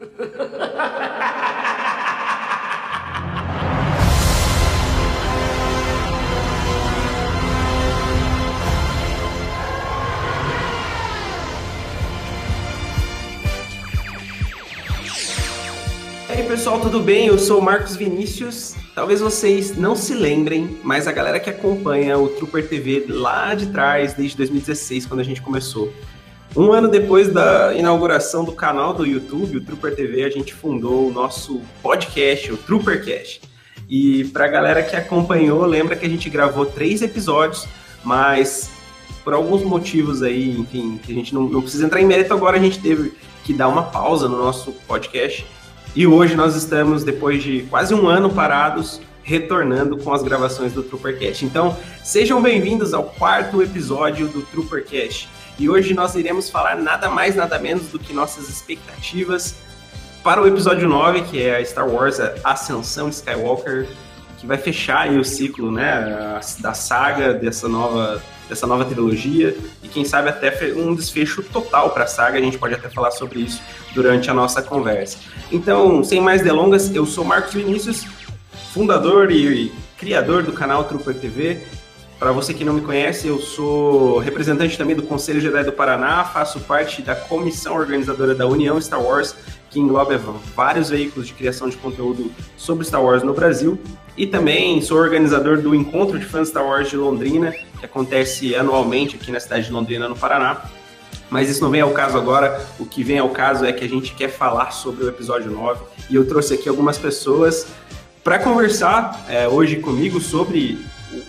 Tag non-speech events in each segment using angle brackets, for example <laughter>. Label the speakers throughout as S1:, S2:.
S1: E aí pessoal, tudo bem? Eu sou o Marcos Vinícius. Talvez vocês não se lembrem, mas a galera que acompanha o Trooper TV lá de trás, desde 2016, quando a gente começou. Um ano depois da inauguração do canal do YouTube, o Trooper TV, a gente fundou o nosso podcast, o Troopercast. E para a galera que acompanhou, lembra que a gente gravou três episódios, mas por alguns motivos aí, enfim, que a gente não, não precisa entrar em mérito agora, a gente teve que dar uma pausa no nosso podcast e hoje nós estamos, depois de quase um ano parados, retornando com as gravações do Troopercast. Então, sejam bem-vindos ao quarto episódio do Troopercast. E hoje nós iremos falar nada mais, nada menos do que nossas expectativas para o episódio 9, que é a Star Wars a Ascensão Skywalker, que vai fechar o ciclo né, da saga dessa nova dessa nova trilogia e quem sabe até um desfecho total para a saga. A gente pode até falar sobre isso durante a nossa conversa. Então, sem mais delongas, eu sou Marcos Vinícius, fundador e criador do canal Trooper TV. Para você que não me conhece, eu sou representante também do Conselho Jedi do Paraná, faço parte da comissão organizadora da União Star Wars, que engloba vários veículos de criação de conteúdo sobre Star Wars no Brasil. E também sou organizador do Encontro de Fãs Star Wars de Londrina, que acontece anualmente aqui na cidade de Londrina, no Paraná. Mas isso não vem ao caso agora. O que vem ao caso é que a gente quer falar sobre o episódio 9. E eu trouxe aqui algumas pessoas para conversar é, hoje comigo sobre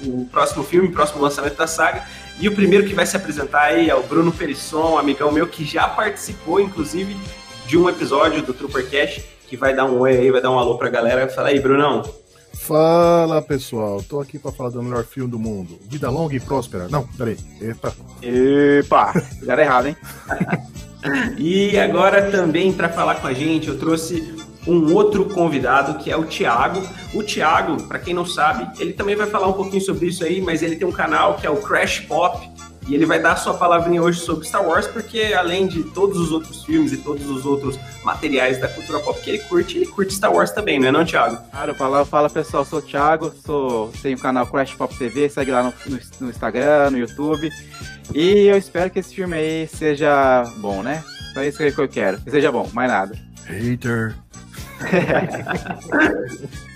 S1: o, o, próximo filme, o próximo lançamento da saga. E o primeiro que vai se apresentar aí é o Bruno Perisson, um amigão meu que já participou, inclusive, de um episódio do Troopercast, que vai dar um oi aí, vai dar um alô pra galera. Fala aí, Brunão.
S2: Fala pessoal, tô aqui para falar do melhor filme do mundo. Vida longa e próspera. Não, peraí. Epa.
S3: Epa, era errado, hein? <laughs>
S1: e agora também para falar com a gente, eu trouxe um outro convidado que é o Thiago. O Thiago, para quem não sabe, ele também vai falar um pouquinho sobre isso aí, mas ele tem um canal que é o Crash Pop. E ele vai dar a sua palavrinha hoje sobre Star Wars, porque além de todos os outros filmes e todos os outros materiais da cultura pop que ele curte, ele curte Star Wars também, não é não, Thiago?
S3: Claro, fala, fala pessoal, sou o Thiago, sou, tenho o canal Crash Pop TV, segue lá no, no, no Instagram, no YouTube. E eu espero que esse filme aí seja bom, né? Só isso que eu quero, que seja bom, mais nada.
S2: Hater. <laughs>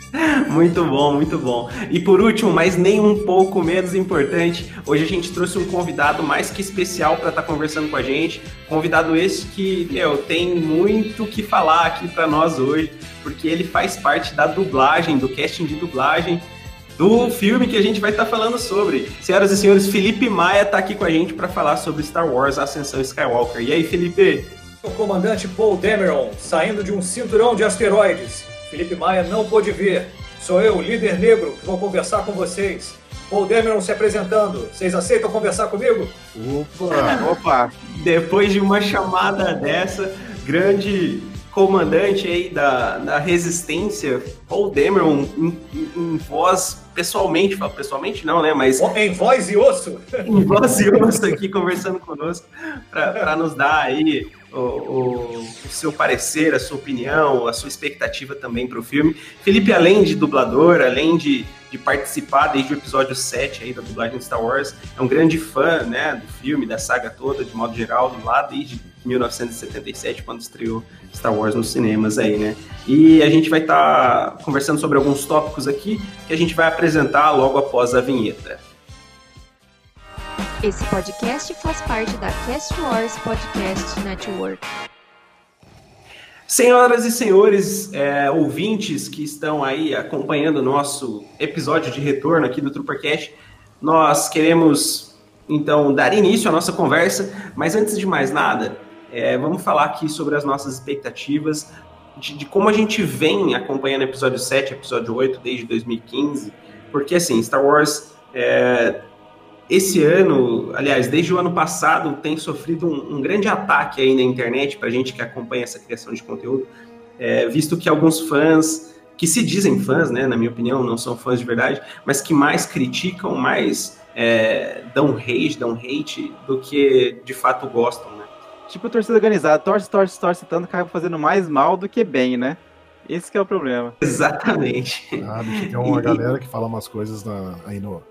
S1: Muito bom, muito bom. E por último, mas nem um pouco menos importante, hoje a gente trouxe um convidado mais que especial para estar tá conversando com a gente. Convidado esse que, meu, tem muito que falar aqui para nós hoje, porque ele faz parte da dublagem, do casting de dublagem do filme que a gente vai estar tá falando sobre. Senhoras e senhores, Felipe Maia está aqui com a gente para falar sobre Star Wars Ascensão Skywalker. E aí, Felipe?
S4: O comandante Paul Dameron, saindo de um cinturão de asteroides Felipe Maia não pôde vir. Sou eu, líder negro, que vou conversar com vocês. Paul Demeron se apresentando. Vocês aceitam conversar comigo?
S1: Opa! Opa! Depois de uma chamada dessa, grande comandante aí da, da resistência, Paul Demeron, em, em, voz pessoalmente, pessoalmente não, né? Mas.
S4: Em voz e osso?
S1: Em voz e osso aqui conversando conosco, para nos dar aí o, o, seu parecer, a sua opinião, a sua expectativa também para o filme. Felipe, além de dublador, além de, de participar desde o episódio 7 aí da dublagem de Star Wars, é um grande fã né, do filme, da saga toda, de modo geral, lá desde 1977, quando estreou Star Wars nos cinemas aí, né? E a gente vai estar tá conversando sobre alguns tópicos aqui que a gente vai apresentar logo após a vinheta.
S5: Esse podcast faz parte da Cast Wars Podcast Network.
S1: Senhoras e senhores, é, ouvintes que estão aí acompanhando o nosso episódio de retorno aqui do Troopercast, nós queremos então dar início à nossa conversa, mas antes de mais nada, é, vamos falar aqui sobre as nossas expectativas, de, de, como a gente vem acompanhando episódio 7, episódio 8 desde 2015, porque assim, Star Wars é, esse ano, aliás, desde o ano passado, tem sofrido um, um grande ataque aí na internet para a gente que acompanha essa criação de conteúdo, é, visto que alguns fãs que se dizem fãs, né, na minha opinião, não são fãs de verdade, mas que mais criticam, mais é, dão rage, dão hate do que de fato gostam, né?
S3: tipo torcida organizada, torce, torce, torce tanto, acaba fazendo mais mal do que bem, né? Esse que é o problema.
S1: Exatamente.
S2: Ah, bicho, tem uma galera que fala umas coisas na, aí no,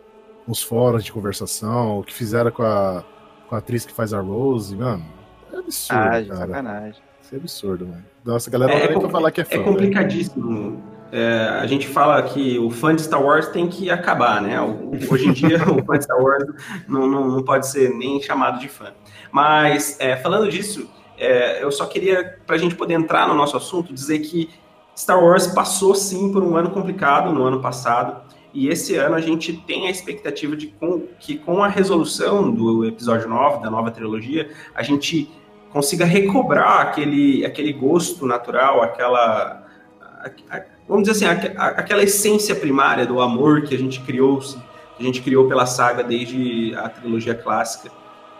S2: nos fóruns de conversação, o que fizeram com a, com a atriz que faz a Rose, mano. É absurdo,
S3: Ah,
S2: cara.
S3: sacanagem.
S2: Isso é absurdo, mano. Nossa, a galera
S1: É,
S2: não vai
S1: é
S2: falar que é fã.
S1: É
S2: né?
S1: complicadíssimo. É, a gente fala que o fã de Star Wars tem que acabar, né? Hoje em dia, <laughs> o fã de Star Wars não, não, não pode ser nem chamado de fã. Mas, é, falando disso, é, eu só queria, para a gente poder entrar no nosso assunto, dizer que Star Wars passou sim por um ano complicado no ano passado. E esse ano a gente tem a expectativa de com- que, com a resolução do episódio 9, da nova trilogia, a gente consiga recobrar aquele, aquele gosto natural, aquela. a- a- vamos dizer assim, a- aquela essência primária do amor que a gente criou, que a gente criou pela saga desde a trilogia clássica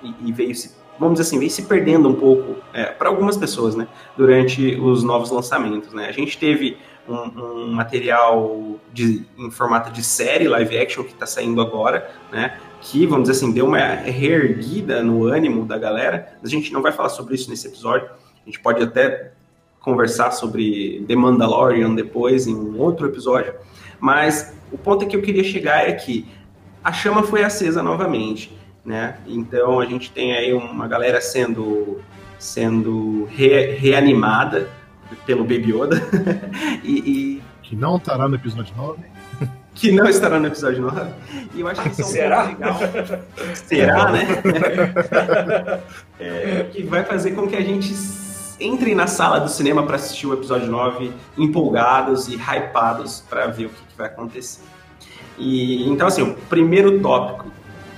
S1: e, e veio se, vamos dizer assim, veio se perdendo um pouco para algumas pessoas, né, durante os novos lançamentos, né. A gente teve um, um material de, em formato de série live action que está saindo agora, né, que, vamos dizer assim, deu uma reerguida no ânimo da galera. A gente não vai falar sobre isso nesse episódio. A gente pode até conversar sobre The Mandalorian depois, em um outro episódio. Mas o ponto que eu queria chegar é que a chama foi acesa novamente, né? Então a gente tem aí uma galera sendo sendo re- reanimada pelo Baby Yoda <laughs> e, e
S2: Que não estará no episódio 9.
S1: que não estará no episódio 9. E eu acho que isso é um
S4: Será?
S1: legal. Será, né? <laughs> É, que vai fazer com que a gente entre na sala do cinema para assistir o episódio 9 empolgados e hypados para ver o que, que vai acontecer. E então assim, o primeiro tópico,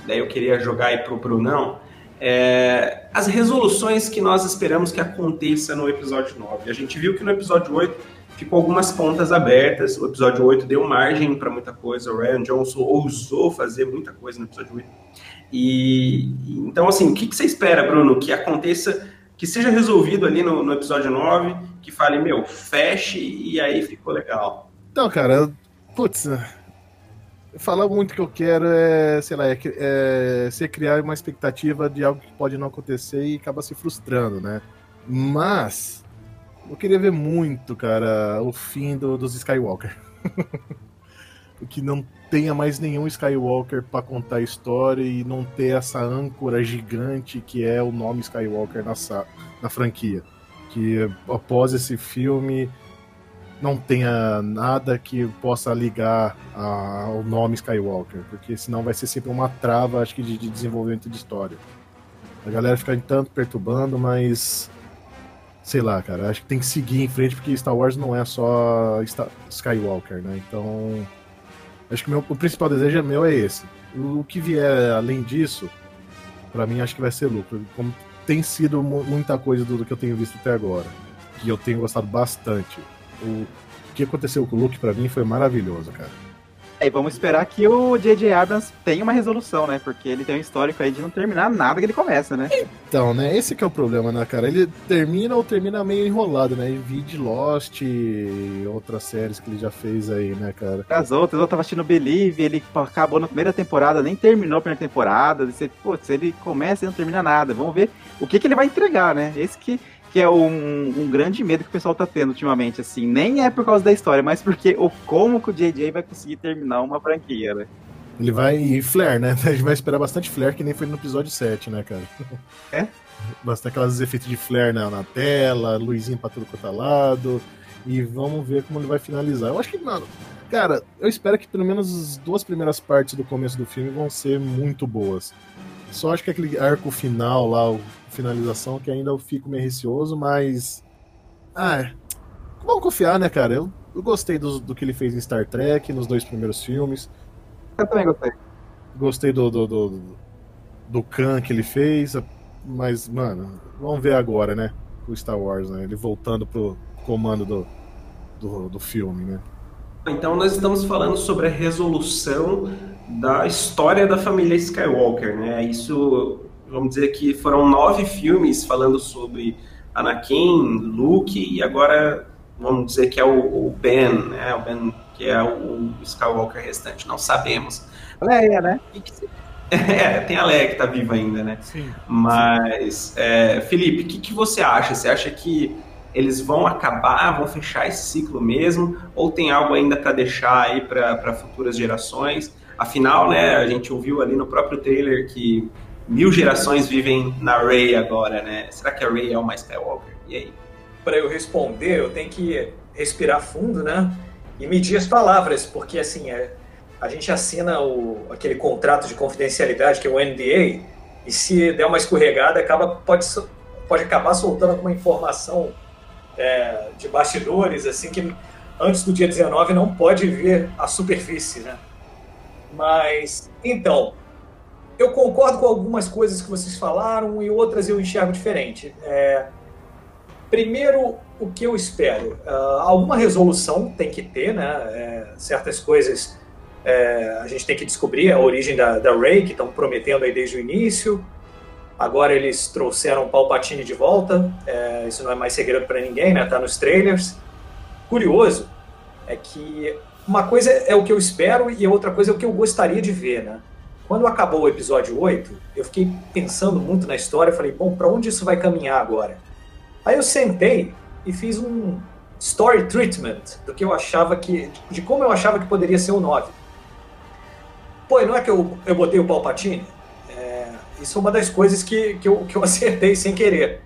S1: daí eu queria jogar aí pro Brunão, é as resoluções que nós esperamos que aconteça no episódio 9. A gente viu que no episódio 8 ficou algumas pontas abertas. O episódio 8 deu margem para muita coisa. O Ryan Johnson ousou fazer muita coisa no episódio 8. E então, assim, o que, que você espera, Bruno, que aconteça, que seja resolvido ali no, no episódio 9, que fale, meu, feche e aí ficou legal.
S2: Então, cara, putz, falar muito que eu quero é, sei lá, é, é criar uma expectativa de algo que pode não acontecer e acaba se frustrando, né? Mas eu queria ver muito, cara, o fim do- dos Skywalker. <laughs> que não tenha mais nenhum Skywalker pra contar a história e não ter essa âncora gigante que é o nome Skywalker na, na franquia. Que após esse filme não tenha nada que possa ligar a- ao nome Skywalker, porque senão vai ser sempre uma trava, acho que, de, de desenvolvimento de história. A galera fica tanto perturbando, mas sei lá, cara, acho que tem que seguir em frente porque Star Wars não é só Sta- Skywalker, né? Então, acho que meu, o principal desejo meu é esse. O que vier além disso, pra mim acho que vai ser lucro. Como tem sido mu- muita coisa do, do que eu tenho visto até agora, que eu tenho gostado bastante. O que aconteceu com o Luke pra mim foi maravilhoso, cara.
S3: E vamos esperar que o J.J. Abrams tenha uma resolução, né? Porque ele tem um histórico aí de não terminar nada que ele começa, né?
S2: Então, né, esse que é o problema, né, cara? Ele termina ou termina meio enrolado, né? E vi de Lost e outras séries que ele já fez aí, né, cara?
S3: As outras, eu tava assistindo Believe, ele acabou na primeira temporada, nem terminou a primeira temporada. Você, putz, ele começa e não termina nada. Vamos ver o que, que ele vai entregar, né? Esse que, que é um, um grande medo que o pessoal tá tendo ultimamente, assim. Nem é por causa da história, mas porque o como que o JJ vai conseguir terminar uma franquia, né?
S2: Ele vai. Flare, né? <laughs> A gente vai esperar bastante Flare, que nem foi no episódio 7, né, cara?
S3: É?
S2: Bastante aqueles efeitos de Flare na, na tela, luzinha pra tudo quanto é lado. E vamos ver como ele vai finalizar. Eu acho que, mano. Cara, eu espero que pelo menos as duas primeiras partes do começo do filme vão ser muito boas. Só acho que aquele arco final lá, o finalização, que ainda eu fico meio receoso, mas. Ah, é. vamos confiar, né, cara? Eu, eu gostei do, do que ele fez em Star Trek, nos dois primeiros filmes.
S3: Eu também gostei.
S2: Gostei do, do, do, do Khan que ele fez, mas, mano, vamos ver agora, né? O Star Wars, né? Ele voltando pro comando do, do, do filme, né?
S1: Então nós estamos falando sobre a resolução da história da família Skywalker, né? Isso, vamos dizer que foram nove filmes falando sobre Anakin, Luke e agora vamos dizer que é o, o Ben, né? O Ben que é o Skywalker restante. Não sabemos.
S3: Leia, né?
S1: O <laughs> É, tem a Leia que tá viva ainda, né?
S2: Sim.
S1: Mas, é, Felipe, o que, que você acha? Você acha que eles vão acabar, vão fechar esse ciclo mesmo? Ou tem algo ainda para deixar aí para futuras gerações? Afinal, né, a gente ouviu ali no próprio trailer que mil gerações vivem na Rey agora, né? Será que a Rey é uma Skywalker? E aí?
S4: Para eu responder, eu tenho que respirar fundo, né? E medir as palavras, porque assim, é, a gente assina o, aquele contrato de confidencialidade, que é o NDA, e se der uma escorregada, acaba, pode, pode acabar soltando alguma informação é, de bastidores, assim, que antes do dia 19 não pode ver a superfície, né? Mas, então, eu concordo com algumas coisas que vocês falaram e outras eu enxergo diferente. É, primeiro, o que eu espero? Uh, alguma resolução tem que ter, né? É, certas coisas é, a gente tem que descobrir a origem da, da Rey, que estão prometendo aí desde o início. Agora eles trouxeram Palpatine de volta. É, isso não é mais segredo para ninguém, né? Tá nos trailers. Curioso é que uma coisa é o que eu espero e outra coisa é o que eu gostaria de ver, né? Quando acabou o episódio 8, eu fiquei pensando muito na história, falei, bom, para onde isso vai caminhar agora? Aí eu sentei e fiz um story treatment do que eu achava que de como eu achava que poderia ser o 9. Pô, não é que eu, eu botei o Palpatine? É, isso é uma das coisas que, que, eu, que eu <laughs> acertei sem querer.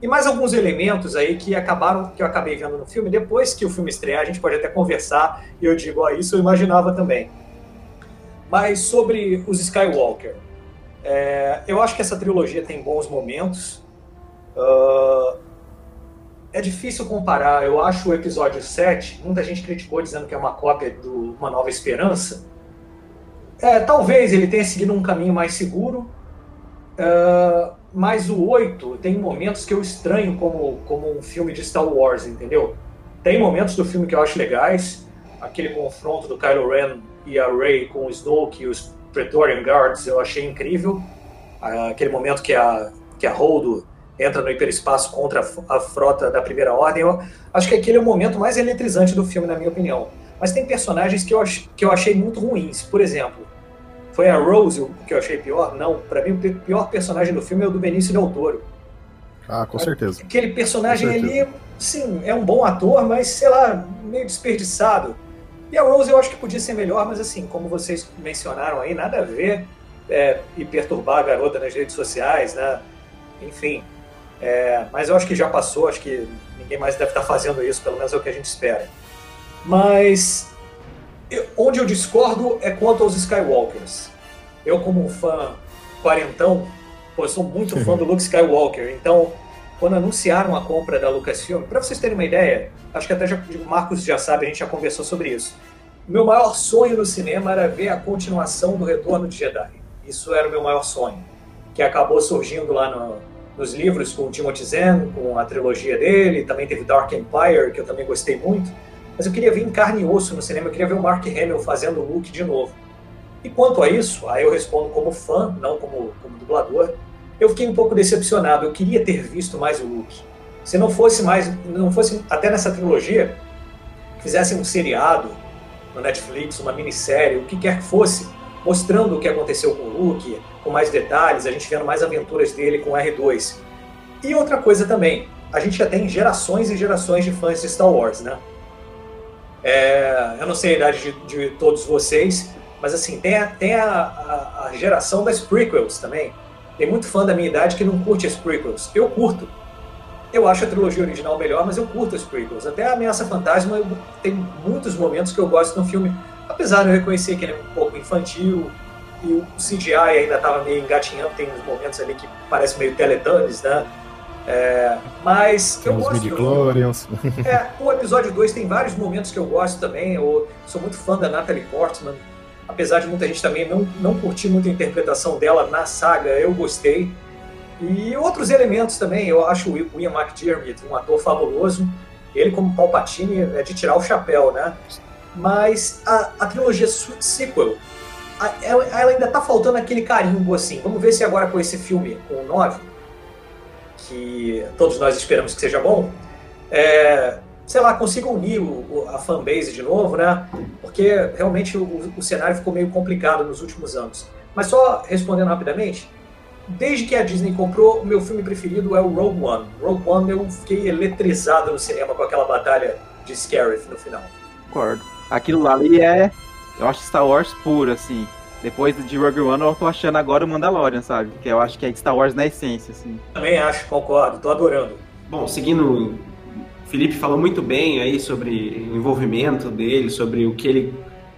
S4: E mais alguns elementos aí que acabaram, que eu acabei vendo no filme. Depois que o filme estrear, a gente pode até conversar e eu digo, ó, isso eu imaginava também. Mas sobre os Skywalker, é, eu acho que essa trilogia tem bons momentos. Uh, é difícil comparar. Eu acho o episódio 7, muita gente criticou dizendo que é uma cópia do Uma Nova Esperança. É, talvez ele tenha seguido um caminho mais seguro, uh, mas o 8 tem momentos que eu estranho como, como um filme de Star Wars, entendeu? Tem momentos do filme que eu acho legais, aquele confronto do Kylo Ren e a Rey com o Snoke e os Praetorian Guards eu achei incrível. Uh, aquele momento que a, que a Holdo entra no hiperespaço contra a, frota da Primeira Ordem, eu acho que aquele é o momento mais eletrizante do filme, na minha opinião. Mas tem personagens que eu, ach, que eu achei muito ruins. Por exemplo, foi a Rose que eu achei pior? Não. Para mim, o pior personagem do filme é o do Benício Del Toro.
S2: Ah, com certeza.
S4: Aquele personagem ali, sim, é um bom ator, mas sei lá, meio desperdiçado. E a Rose eu acho que podia ser melhor, mas assim, como vocês mencionaram aí, nada a ver é, e perturbar a garota nas redes sociais, né? Enfim. É, mas eu acho que já passou, acho que ninguém mais deve estar fazendo isso, pelo menos é o que a gente espera. Mas eu, onde eu discordo é quanto aos Skywalkers. Eu, como um fã quarentão, pô, sou muito <laughs> fã do Luke Skywalker, então quando anunciaram a compra da Lucasfilm, para vocês terem uma ideia, acho que até já, o Marcos já sabe, a gente já conversou sobre isso. Meu maior sonho no cinema era ver a continuação do Retorno de Jedi. Isso era o meu maior sonho, que acabou surgindo lá no, nos livros com o Timothy Zahn, com a trilogia dele, também teve Dark Empire, que eu também gostei muito mas eu queria ver em carne e osso no cinema, eu queria ver o Mark Hamill fazendo o Luke de novo. E quanto a isso, aí eu respondo como fã, não como, como dublador, eu fiquei um pouco decepcionado, eu queria ter visto mais o Luke. Se não fosse mais, não fosse até nessa trilogia, fizessem um seriado no Netflix, uma minissérie, o que quer que fosse, mostrando o que aconteceu com o Luke, com mais detalhes, a gente vendo mais aventuras dele com o R2. E outra coisa também, a gente já tem gerações e gerações de fãs de Star Wars, né? É, eu não sei a idade de, de, todos vocês, mas assim, tem, a, tem a, a, a, geração das prequels também. Tem muito fã da minha idade que não curte as prequels. Eu curto. Eu acho a trilogia original melhor, mas eu curto as prequels. Até a Ameaça Fantasma tem muitos momentos que eu gosto no filme, apesar de eu reconhecer que ele é um pouco infantil e o CGI ainda estava meio engatinhando, tem uns momentos ali que parece meio Teletubbies, né? É, mas
S2: tem eu gosto. Midichlorians.
S4: É, o episódio 2 tem vários momentos que eu gosto também. Eu sou muito fã da Natalie Portman. Apesar de muita gente também não, não curtir muito a interpretação dela na saga, eu gostei. E outros elementos também. Eu acho o Ian McDiarmid um ator fabuloso. Ele, como Palpatine, é de tirar o chapéu, né? Mas a, a trilogia sequel, a, ela, ela ainda tá faltando aquele carimbo, assim. Vamos ver se agora com esse filme, com o 9, que todos nós esperamos que seja bom, é, sei lá, consiga unir o, a fanbase de novo, né? Porque realmente o, o, cenário ficou meio complicado nos últimos anos. Mas só respondendo rapidamente, desde que a Disney comprou, o meu filme preferido é o Rogue One. Rogue One eu fiquei eletrizado no cinema com aquela batalha de Scarif no final.
S3: Concordo. Aquilo ali é, eu acho Star Wars puro, assim. Depois de Rogue One, eu tô achando agora o Mandalorian, sabe? Que eu acho que é Star Wars na essência, assim.
S4: Também acho, concordo, tô adorando.
S1: Bom, seguindo, o Felipe falou muito bem aí sobre o envolvimento dele, sobre o que ele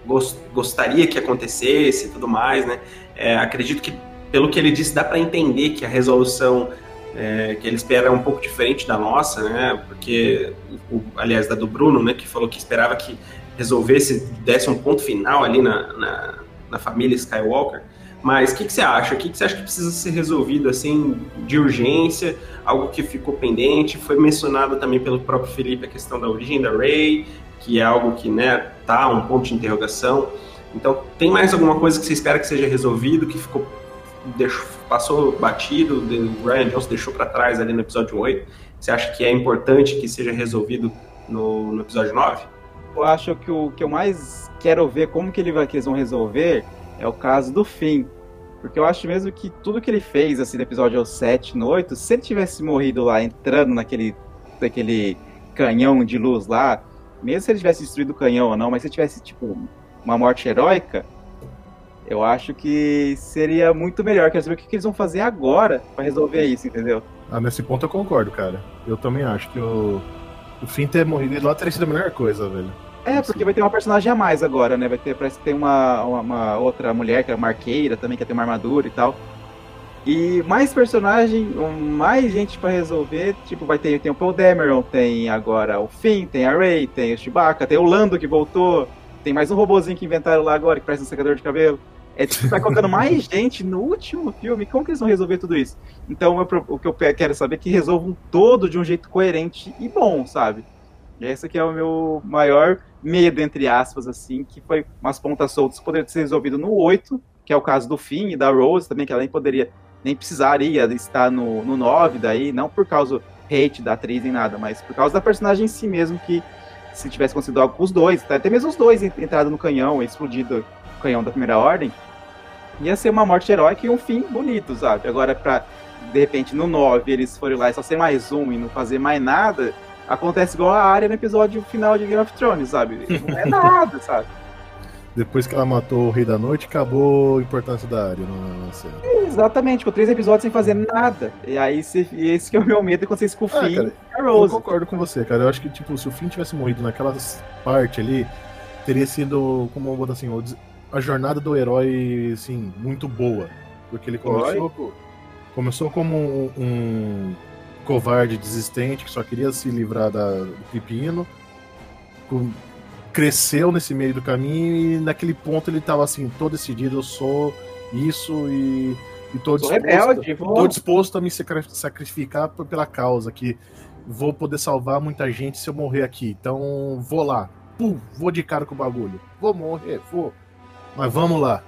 S1: gost, gostaria que acontecesse e tudo mais, né? É, acredito que, pelo que ele disse, dá para entender que a resolução é, que ele espera é um pouco diferente da nossa, né? Porque, o, aliás, da do Bruno, né? Que falou que esperava que resolvesse, desse um ponto final ali na, na, na família Skywalker. Mas o que, que, você acha? O que, que, você acha que precisa ser resolvido assim de urgência? Algo que ficou pendente? Foi mencionado também pelo próprio Felipe a questão da origem da Rey, que é algo que né, tá um ponto de interrogação. Então, tem mais alguma coisa que você espera que seja resolvido, que ficou deixou, passou batido, o Ryan Johnson deixou para trás ali no episódio 8? Você acha que é importante que seja resolvido no, no episódio 9?
S3: Eu acho que o que eu mais quero ver como que, ele vai, que eles vão resolver é o caso do Finn. Porque eu acho mesmo que tudo que ele fez, assim, no episódio 7, no 8, se ele tivesse morrido lá, entrando naquele, naquele canhão de luz lá, mesmo se ele tivesse destruído o canhão ou não, mas se ele tivesse, tipo, uma morte heróica, eu acho que seria muito melhor. Quero saber o que, que eles vão fazer agora para resolver isso, entendeu?
S2: Ah, nesse ponto eu concordo, cara. Eu também acho que o, o Finn ter morrido lá teria sido a melhor coisa, velho.
S3: É, porque vai ter uma personagem a mais agora, né? Vai ter, parece que tem uma, uma, uma outra mulher que é uma arqueira também, que tem uma armadura e tal. E mais personagem, mais gente para resolver, tipo, vai ter tem o Paul Dameron, tem agora o Finn, tem a Rey, tem o Chewbacca, tem o Lando que voltou, tem mais um robozinho que inventaram lá agora que parece um secador de cabelo. É tipo, vai colocando mais <laughs> gente no último filme. Como que eles vão resolver tudo isso? Então, o que eu quero saber é que resolvam todo de um jeito coerente e bom, sabe? E esse aqui é o meu maior medo, entre aspas, assim, que foi umas pontas soltas que poderiam ser resolvido no 8, que é o caso do Finn e da Rose também, que ela nem poderia, nem precisaria estar no, no 9 daí, não por causa do hate da atriz nem nada, mas por causa da personagem em si mesmo, que se tivesse conseguido algo com os dois, até mesmo os dois entrado no canhão, explodido o canhão da primeira ordem, ia ser uma morte heróica e um fim bonito, sabe? Agora, pra, de repente, no 9 eles forem lá e só ser mais um e não fazer mais nada, acontece igual a área no episódio final de Game of Thrones, sabe? Não é nada, <laughs> sabe?
S2: Depois que ela matou o Rei da Noite, acabou a importância da área na cena.
S3: Exatamente, com três episódios sem fazer nada. E aí, se, esse que é o meu medo quando vocês com o ah, Finn
S2: a Rose. Eu concordo com você, cara. Eu acho que, tipo, se o Finn tivesse morrido naquela parte ali, teria sido, como eu vou botar assim, a jornada do herói, assim, muito boa. Porque ele começou, começou como um, um covarde desistente que só queria se livrar da, do pepino. Cresceu nesse meio do caminho e naquele ponto ele estava assim, todo decidido, eu sou isso e, e tô, disposto, rebelde, tô disposto a me sacrificar pela causa, que vou poder salvar muita gente se eu morrer aqui. Então vou lá. Pum, vou de cara com o bagulho. Vou morrer, vou. Mas vamos lá.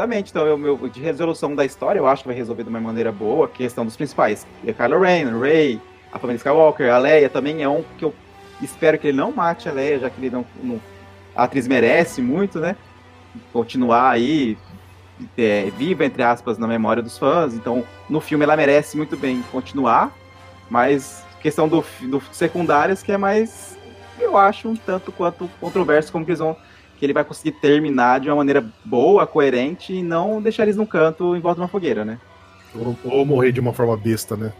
S3: Exatamente, então, eu, meu, de resolução da história, eu acho que vai resolver de uma maneira boa a questão dos principais. E Kylo Ren, Rey, a família Skywalker, a Leia também é um que eu espero que ele não mate a Leia, já que ele não, não a atriz merece muito, né? Continuar aí é, viva, entre aspas, na memória dos fãs. Então, no filme ela merece muito bem continuar, mas questão do, do secundárias que é mais, eu acho, um tanto quanto controverso como que eles vão que ele vai conseguir terminar de uma maneira boa, coerente e não deixar eles num canto em volta de uma fogueira, né?
S2: Ou, ou morrer de uma forma besta, né?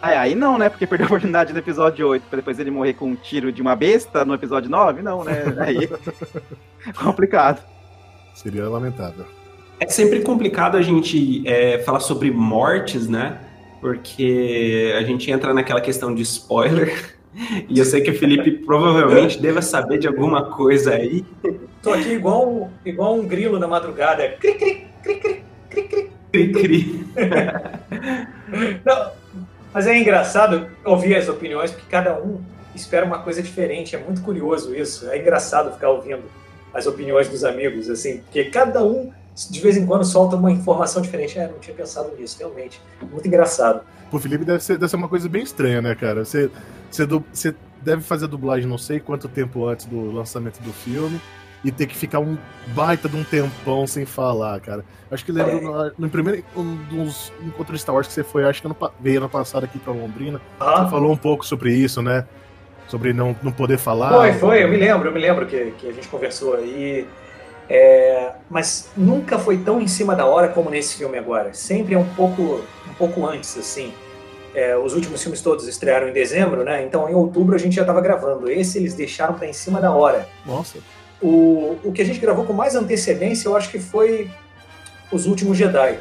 S3: ah, aí não, né? Porque perdeu a oportunidade no episódio 8 pra depois ele morrer com um tiro de uma besta no episódio 9, não, né? Aí. <laughs> complicado.
S2: Seria lamentável.
S1: É sempre complicado a gente é, falar sobre mortes, né? Porque a gente entra naquela questão de spoiler. E eu sei que o Felipe provavelmente deva saber de alguma coisa aí.
S4: Tô aqui igual, igual um grilo na madrugada. Cri, cri, cri, cri, cri, cri.
S1: Cri, cri. <laughs> <laughs>
S4: Não, mas é engraçado ouvir as opiniões, porque cada um espera uma coisa diferente. É muito curioso isso. É engraçado ficar ouvindo as opiniões dos amigos, assim, porque cada um de vez em quando solta uma informação diferente. É, não tinha pensado nisso, realmente. Muito engraçado.
S2: Pro Felipe deve ser, deve ser uma coisa bem estranha, né, cara? Você, você, você deve fazer a dublagem não sei quanto tempo antes do lançamento do filme. e ter que ficar um baita de um tempão sem falar, cara. Acho que lembro no, no primeiro um dos encontros de Star Wars que você foi, acho que ano, veio ano passado aqui pra Londrina.
S4: Ah,
S2: Você falou um pouco sobre isso, né? Sobre não, não poder falar.
S4: Foi, foi, eu me lembro, eu me lembro que, que a gente conversou aí. É, mas nunca foi tão em cima da hora como nesse filme agora. Sempre é um pouco, um pouco antes, assim. É, os últimos filmes todos estrearam em dezembro, né? Então em outubro a gente já estava gravando. Esse eles deixaram para em cima da hora.
S2: Nossa.
S4: O, o que a gente gravou com mais antecedência, eu acho que foi Os Últimos Jedi.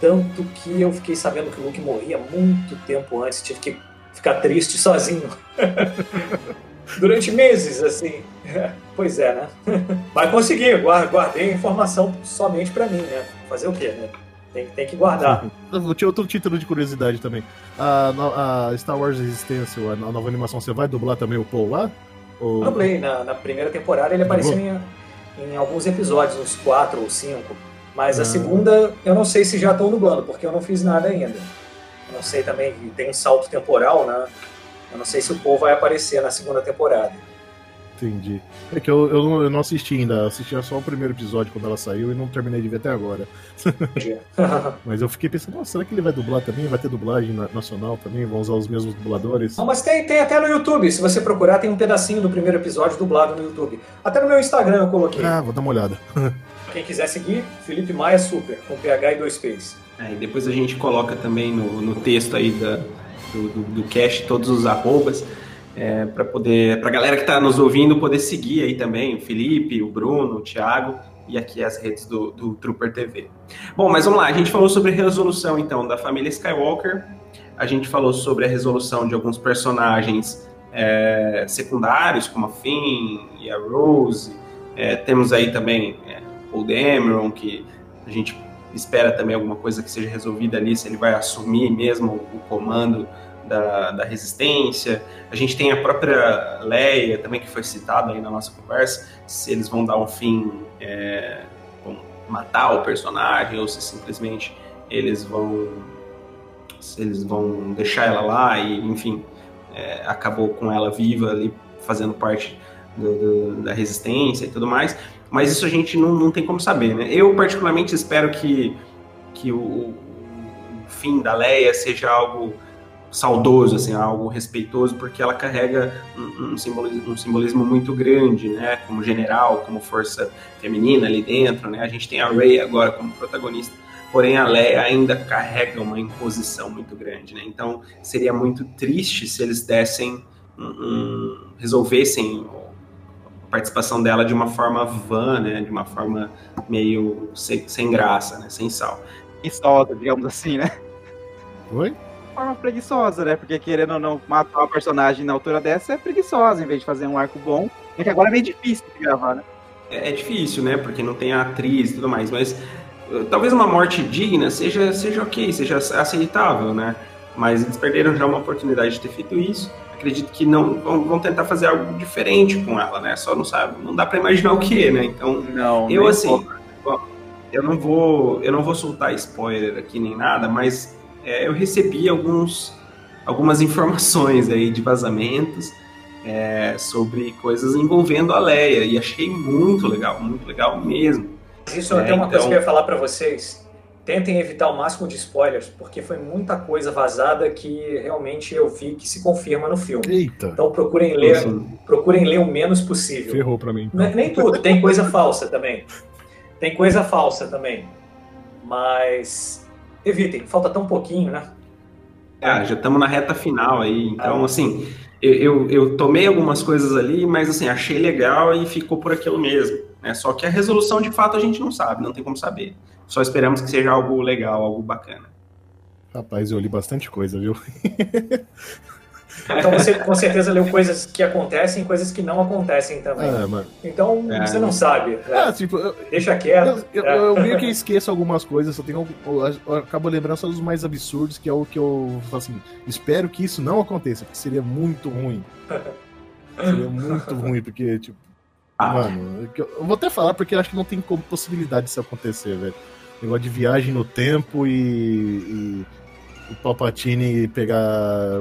S4: Tanto que eu fiquei sabendo que o Luke morria muito tempo antes, tive que ficar triste sozinho. <laughs> Durante meses, assim. <laughs> Pois é, né? <laughs> Vai conseguir, guar- guardei a informação somente pra mim, né? Fazer o quê, né? Tem, tem que guardar. <laughs>
S2: Eu tinha outro título de curiosidade também. A, a Star Wars Resistance, a no- a nova animação, você vai dublar também o Paul lá? Ou...
S4: Dublei, na, na primeira temporada ele apareceu em, em alguns episódios, uns quatro ou cinco. Mas a
S2: Ah.
S4: segunda, eu não sei se já estão dublando, porque eu não fiz nada ainda. Eu não sei também, tem um salto temporal, né? Eu não sei se o Paul vai aparecer na segunda temporada.
S2: Entendi. É que eu, eu, não, eu não assisti ainda, assisti só o primeiro episódio quando ela saiu e não terminei de ver até agora. <laughs> Mas eu fiquei pensando, nossa, será que ele vai dublar também? Vai ter dublagem na- nacional também? Vão usar os mesmos dubladores?
S4: Não, mas tem, tem até no YouTube. Se você procurar, tem um pedacinho do primeiro episódio dublado no YouTube. Até no meu Instagram eu coloquei.
S2: Ah, vou dar uma olhada. <laughs>
S4: Quem quiser seguir, Felipe Maia Super, com PH e dois P's.
S1: É, e depois a gente coloca também no, no texto aí da, do, do, do cast todos os arrobas é, para poder para galera que está nos ouvindo poder seguir aí também o Felipe, o Bruno, o Thiago e aqui as redes do, do Trooper TV. Bom, mas vamos lá, a gente falou sobre resolução então da família Skywalker, a gente falou sobre a resolução de alguns personagens é, secundários como a Finn e a Rose, é, temos aí também é, o Dameron que a gente espera também alguma coisa que seja resolvida ali, se ele vai assumir mesmo o comando da, da resistência. A gente tem a própria Leia também, que foi citada aí na nossa conversa, se eles vão dar um fim, é, vão matar o personagem, ou se simplesmente eles vão se eles vão deixar ela lá e, enfim, é, acabou com ela viva ali, fazendo parte do, do, da resistência e tudo mais. Mas isso a gente não, não tem como saber, né? Eu, particularmente, espero que, que o, o fim da Leia seja algo saudoso, assim, algo respeitoso, porque ela carrega um, um, simbolismo, um simbolismo muito grande, né? Como general, como força feminina ali dentro, né? A gente tem a Rey agora como protagonista, porém a Leia ainda carrega uma imposição muito grande, né? Então seria muito triste se eles dessem um, um, resolvessem a participação dela de uma forma vã, né? De uma forma meio sem, sem graça, né? Sem sal.
S3: Preguiçosa, digamos assim, né?
S2: Oi?
S3: Forma preguiçosa, né? Porque querendo ou não matar uma personagem na altura dessa é preguiçosa, em vez de fazer um arco bom. É que agora é meio difícil de gravar, né?
S1: É, é difícil, né? Porque não tem atriz e tudo mais, mas uh, talvez uma morte digna seja, seja ok, seja aceitável, né? Mas eles perderam já uma oportunidade de ter feito isso. Acredito que não vão, tentar fazer algo diferente com ela, né? Só não sabe, não dá para imaginar o que, né? Então,
S3: não,
S1: eu assim, eu não vou, eu não vou soltar spoiler aqui nem nada, mas é, eu recebi alguns, algumas informações aí de vazamentos é, sobre coisas envolvendo a Leia e achei muito legal, muito legal mesmo.
S4: Isso é, tem uma então... coisa que eu ia falar para vocês. Tentem evitar o máximo de spoilers, porque foi muita coisa vazada que realmente eu vi que se confirma no filme.
S2: Eita.
S4: Então procurem ler, procurem ler o menos possível.
S2: Ferrou para mim. Então.
S4: Nem tudo, tem coisa falsa também. Tem coisa falsa também. Mas evitem, falta tão pouquinho, né?
S1: Ah, já estamos na reta final aí, então ah. assim, eu, eu, eu, tomei algumas coisas ali, mas assim, achei legal e ficou por aquilo mesmo. Né? Só que a resolução de fato a gente não sabe, não tem como saber. Só esperamos que seja algo legal, algo bacana.
S2: Rapaz, eu li bastante coisa, viu? <laughs>
S4: Então você com certeza leu coisas que acontecem e coisas que não acontecem também.
S2: É, mano.
S4: Então é. você não sabe. Né?
S2: Ah, tipo, eu,
S4: Deixa quieto.
S2: Eu, eu, eu, meio que esqueço algumas coisas, só tenho. Eu, acabo lembrando só dos mais absurdos, que é o que eu falo assim. Espero que isso não aconteça, porque seria muito ruim. seria muito <laughs> ruim, porque, tipo. Ah. Mano, eu vou até falar porque eu acho que não tem como possibilidade disso acontecer, velho. Negócio de viagem no tempo e, e o Palpatine pegar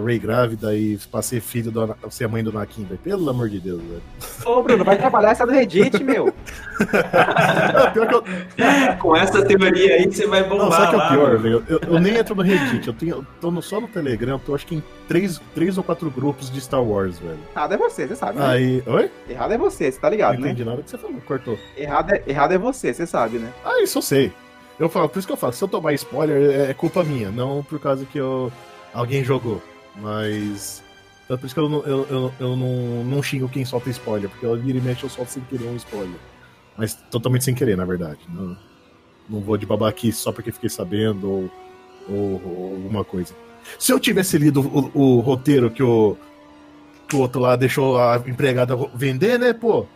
S2: Ray grávida e pra ser filho do ser mãe do Anakin, velho. Pelo amor de Deus, velho.
S3: Ô, Bruno, vai trabalhar essa do Reddit, meu. <laughs>
S2: pior que eu...
S1: Com essa teoria aí, você vai bombar
S2: Não, sabe que é o pior, velho? Eu, eu nem entro no Reddit, eu, tenho, eu tô no- só no Telegram, tô acho que em três, três ou quatro grupos de Star Wars, velho.
S3: Errado é você, você sabe, né?
S2: Aí. Oi?
S3: Errado é você, você tá
S2: Não
S3: ligado, né?
S2: entendi nada que você falou, cortou.
S3: Errado é, errado é você, você sabe, né?
S2: Ah, isso eu sei. Eu falo, por isso que eu falo, se eu tomar spoiler, é- é culpa minha, não por causa que eu, alguém jogou. Mas. Então, por isso que eu, não- eu, eu, eu não, não xingo quem solta spoiler, porque eu vira e mexe eu solto sem querer um spoiler. Mas totalmente sem querer, na verdade. Não, não vou de babaquice só porque fiquei sabendo ou, ou, ou alguma coisa. Se eu tivesse lido o, o roteiro que o, que o outro lá deixou a empregada vender, né, pô?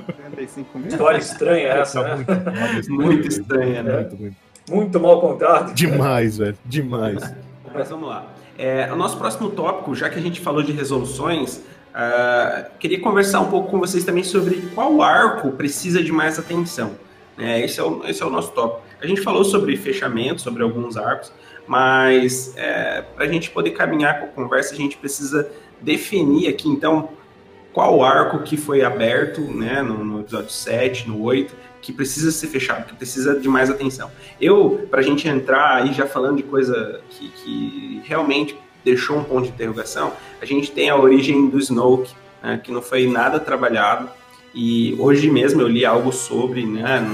S3: 35 mil?
S4: História estranha essa,
S2: Tá
S4: né?
S2: muito. <laughs>
S1: Muito estranha, né?
S2: Muito, muito.
S4: Muito mal contado.
S2: Demais, velho. Demais.
S1: Mas vamos lá. É, o nosso próximo tópico, já que a gente falou de resoluções, ah, queria conversar um pouco com vocês também sobre qual arco precisa de mais atenção. É, esse, é o, esse é o nosso tópico. A gente falou sobre fechamento, sobre alguns arcos, mas para a gente poder caminhar com a conversa, a gente precisa definir aqui, então, qual arco que foi aberto né, no, no episódio 7, no 8, que precisa ser fechado, que precisa de mais atenção. Eu, para a gente entrar aí já falando de coisa que, que realmente deixou um ponto de interrogação, a gente tem a origem do Snoke, né, que não foi nada trabalhado, e hoje mesmo eu li algo sobre, né,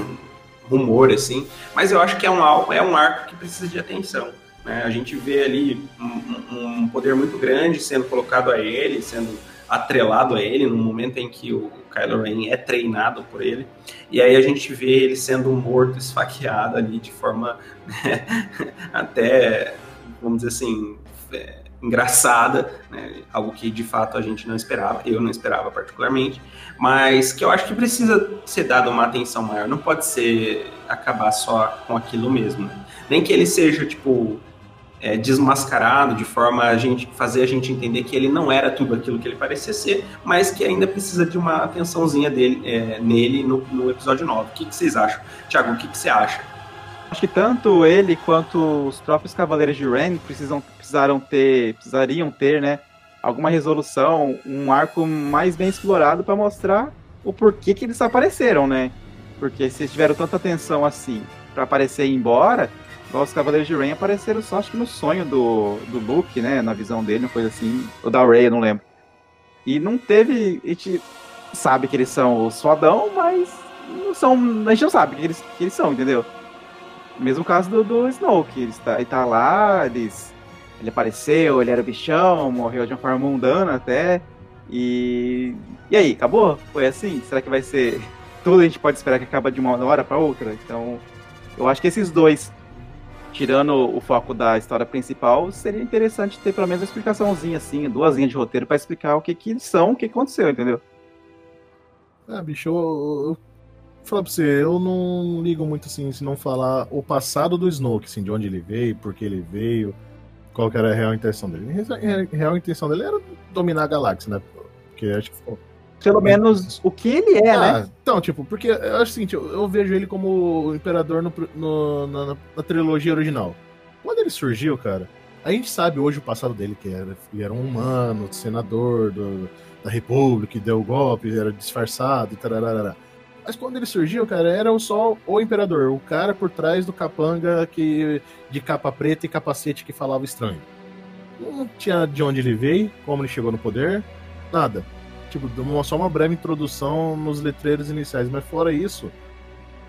S1: rumor assim, mas eu acho que é um, é um arco que precisa de atenção. né? A gente vê ali um- um poder muito grande sendo colocado a ele, sendo atrelado a ele no momento em que o Kylo Ren é treinado por ele. E aí a gente vê ele sendo morto, esfaqueado ali de forma né, <laughs> até, vamos dizer assim, é, engraçada, né, algo que de fato a gente não esperava, eu não esperava particularmente, mas que eu acho que precisa ser dado uma atenção maior, não pode ser acabar só com aquilo mesmo. né? Nem que ele seja, tipo, é, desmascarado de forma a gente fazer a gente entender que ele não era tudo aquilo que ele parecia ser, mas que ainda precisa de uma atençãozinha dele, é, nele no, no episódio 9. O que, que vocês acham? Tiago, o que, que você acha?
S3: Acho que tanto ele quanto os próprios Cavaleiros de Ren precisam, precisaram ter, precisariam ter, né, alguma resolução, um arco mais bem explorado para mostrar o porquê que eles apareceram, né? Porque se eles tiveram tanta atenção assim para aparecer e ir embora, os Cavaleiros de Ren apareceram só acho que no sonho do, do Luke, né, na visão dele, uma coisa assim, ou da Rey, eu não lembro. E não teve, a gente sabe que eles são os fodão, mas não são, a gente não sabe que eles, que eles são, entendeu? Mesmo caso do, do Snoke, ele está, ele tá lá, eles, ele apareceu, ele era bichão, morreu de uma forma mundana até. E. E aí, acabou? Foi assim? Será que vai ser. <laughs> Tudo a gente pode esperar que acaba de uma hora para outra? Então, eu acho que esses dois, tirando o foco da história principal, seria interessante ter pelo menos uma explicaçãozinha assim, duas linhas de roteiro para explicar o que que são, o que aconteceu, entendeu?
S2: Ah, bicho, eu, eu, eu falar pra você, eu não ligo muito assim se não falar o passado do Snoke, assim, de onde ele veio, por que ele veio, qual que era a real intenção dele. A real intenção dele era dominar a galáxia, né? Porque acho que.
S3: Pelo menos o que ele é, né?
S2: Ah, então, tipo, porque eu acho o seguinte, eu, eu vejo ele como o imperador no, no- na, na trilogia original. Quando ele surgiu, cara, a gente sabe hoje o passado dele, que era, ele era um humano, senador do- da república, deu o golpe, era disfarçado e tararara. Mas quando ele surgiu, cara, era só o imperador, o cara por trás do capanga que, de capa preta e capacete que falava estranho. Não tinha de onde ele veio, como ele chegou no poder, nada tipo, uma- só uma breve introdução nos letreiros iniciais, mas fora isso,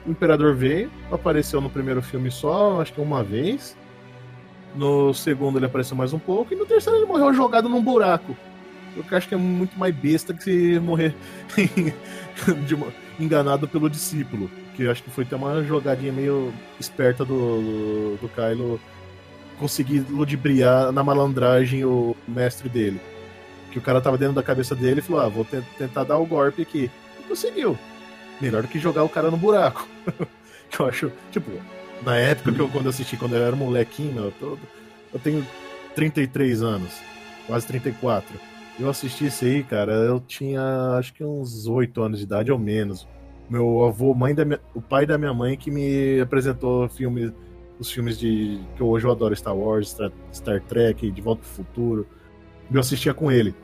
S2: o Imperador veio, apareceu no primeiro filme só, acho que uma vez. No segundo ele apareceu mais um pouco, e no terceiro ele morreu jogado num buraco. Eu acho que é muito mais besta que se morrer <laughs> uma- enganado pelo discípulo. Que eu acho que foi até uma jogadinha meio esperta do, do Kylo conseguir ludibriar na malandragem o mestre dele que o cara tava dentro da cabeça dele e falou: Ah, vou te- tentar dar o golpe aqui. E conseguiu. Melhor do que jogar o cara no buraco. <laughs> que eu acho, tipo, na época que eu quando assisti, quando eu era molequinho, eu, tô- eu tenho 33 anos, quase 34. Eu assisti isso aí, cara, eu tinha acho que uns 8 anos de idade ou menos. Meu avô, mãe da minha, o pai da minha mãe que me apresentou os filmes de que hoje eu adoro, Star Wars, Star, Star Trek, De Volta pro Futuro. Eu assistia com ele.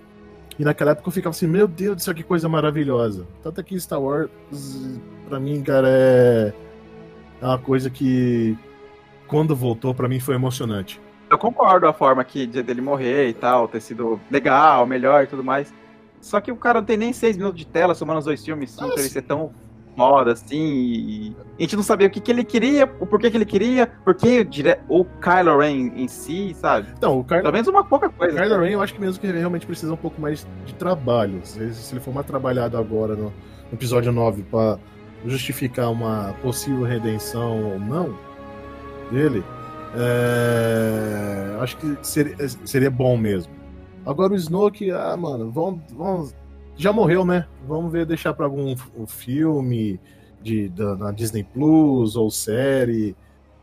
S2: E naquela época eu ficava assim, meu Deus do céu, que coisa maravilhosa. Tanto é que Star Wars, pra mim, cara, é, é uma coisa que quando voltou, pra mim foi emocionante.
S3: Eu concordo a forma que dele morrer e tal, ter sido legal, melhor e tudo mais. Só que o cara não tem nem seis minutos de tela somando os dois filmes, sim, pra ele ser tão moda, assim, e a gente não sabia o que, que ele queria, o porquê que ele queria, porque o Kylo Ren em si, sabe?
S2: Então, o Kylo...
S3: Pelo menos uma pouca coisa.
S2: O Kylo Ren, eu acho que mesmo que ele realmente precisa um pouco mais de trabalho. Se, se ele for mais trabalhado agora no, no episódio 9 para justificar uma possível redenção ou não dele, é... acho que seria, seria bom mesmo. Agora o Snoke, ah, mano, vamos, vamos já morreu, né? Vamos ver, deixar para algum um filme de, da, na Disney Plus, ou série,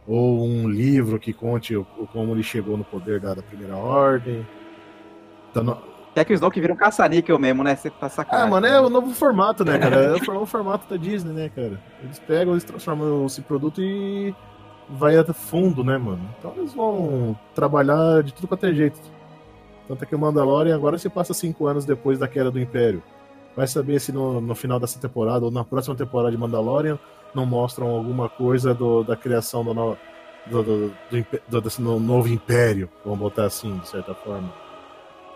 S2: ou um livro que conte o, como ele chegou no poder da, da Primeira Ordem.
S3: Então, no... Quer que o Snoke vira um caça-níquel mesmo, né? Você tá sacanagem.
S2: Ah, mano, é o novo formato, né, cara? É o novo formato da Disney, né, cara? Eles pegam, eles transformam esse produto e vai a fundo, né, mano? Então eles vão trabalhar de tudo quanto é jeito. Tanto é que o Mandalorian agora se passa cinco anos depois da queda do Império. Vai saber se no, no final dessa temporada ou na próxima temporada de Mandalorian não mostram alguma coisa do, da criação do, no, do, do, do, desse novo império, vamos botar assim, de certa forma.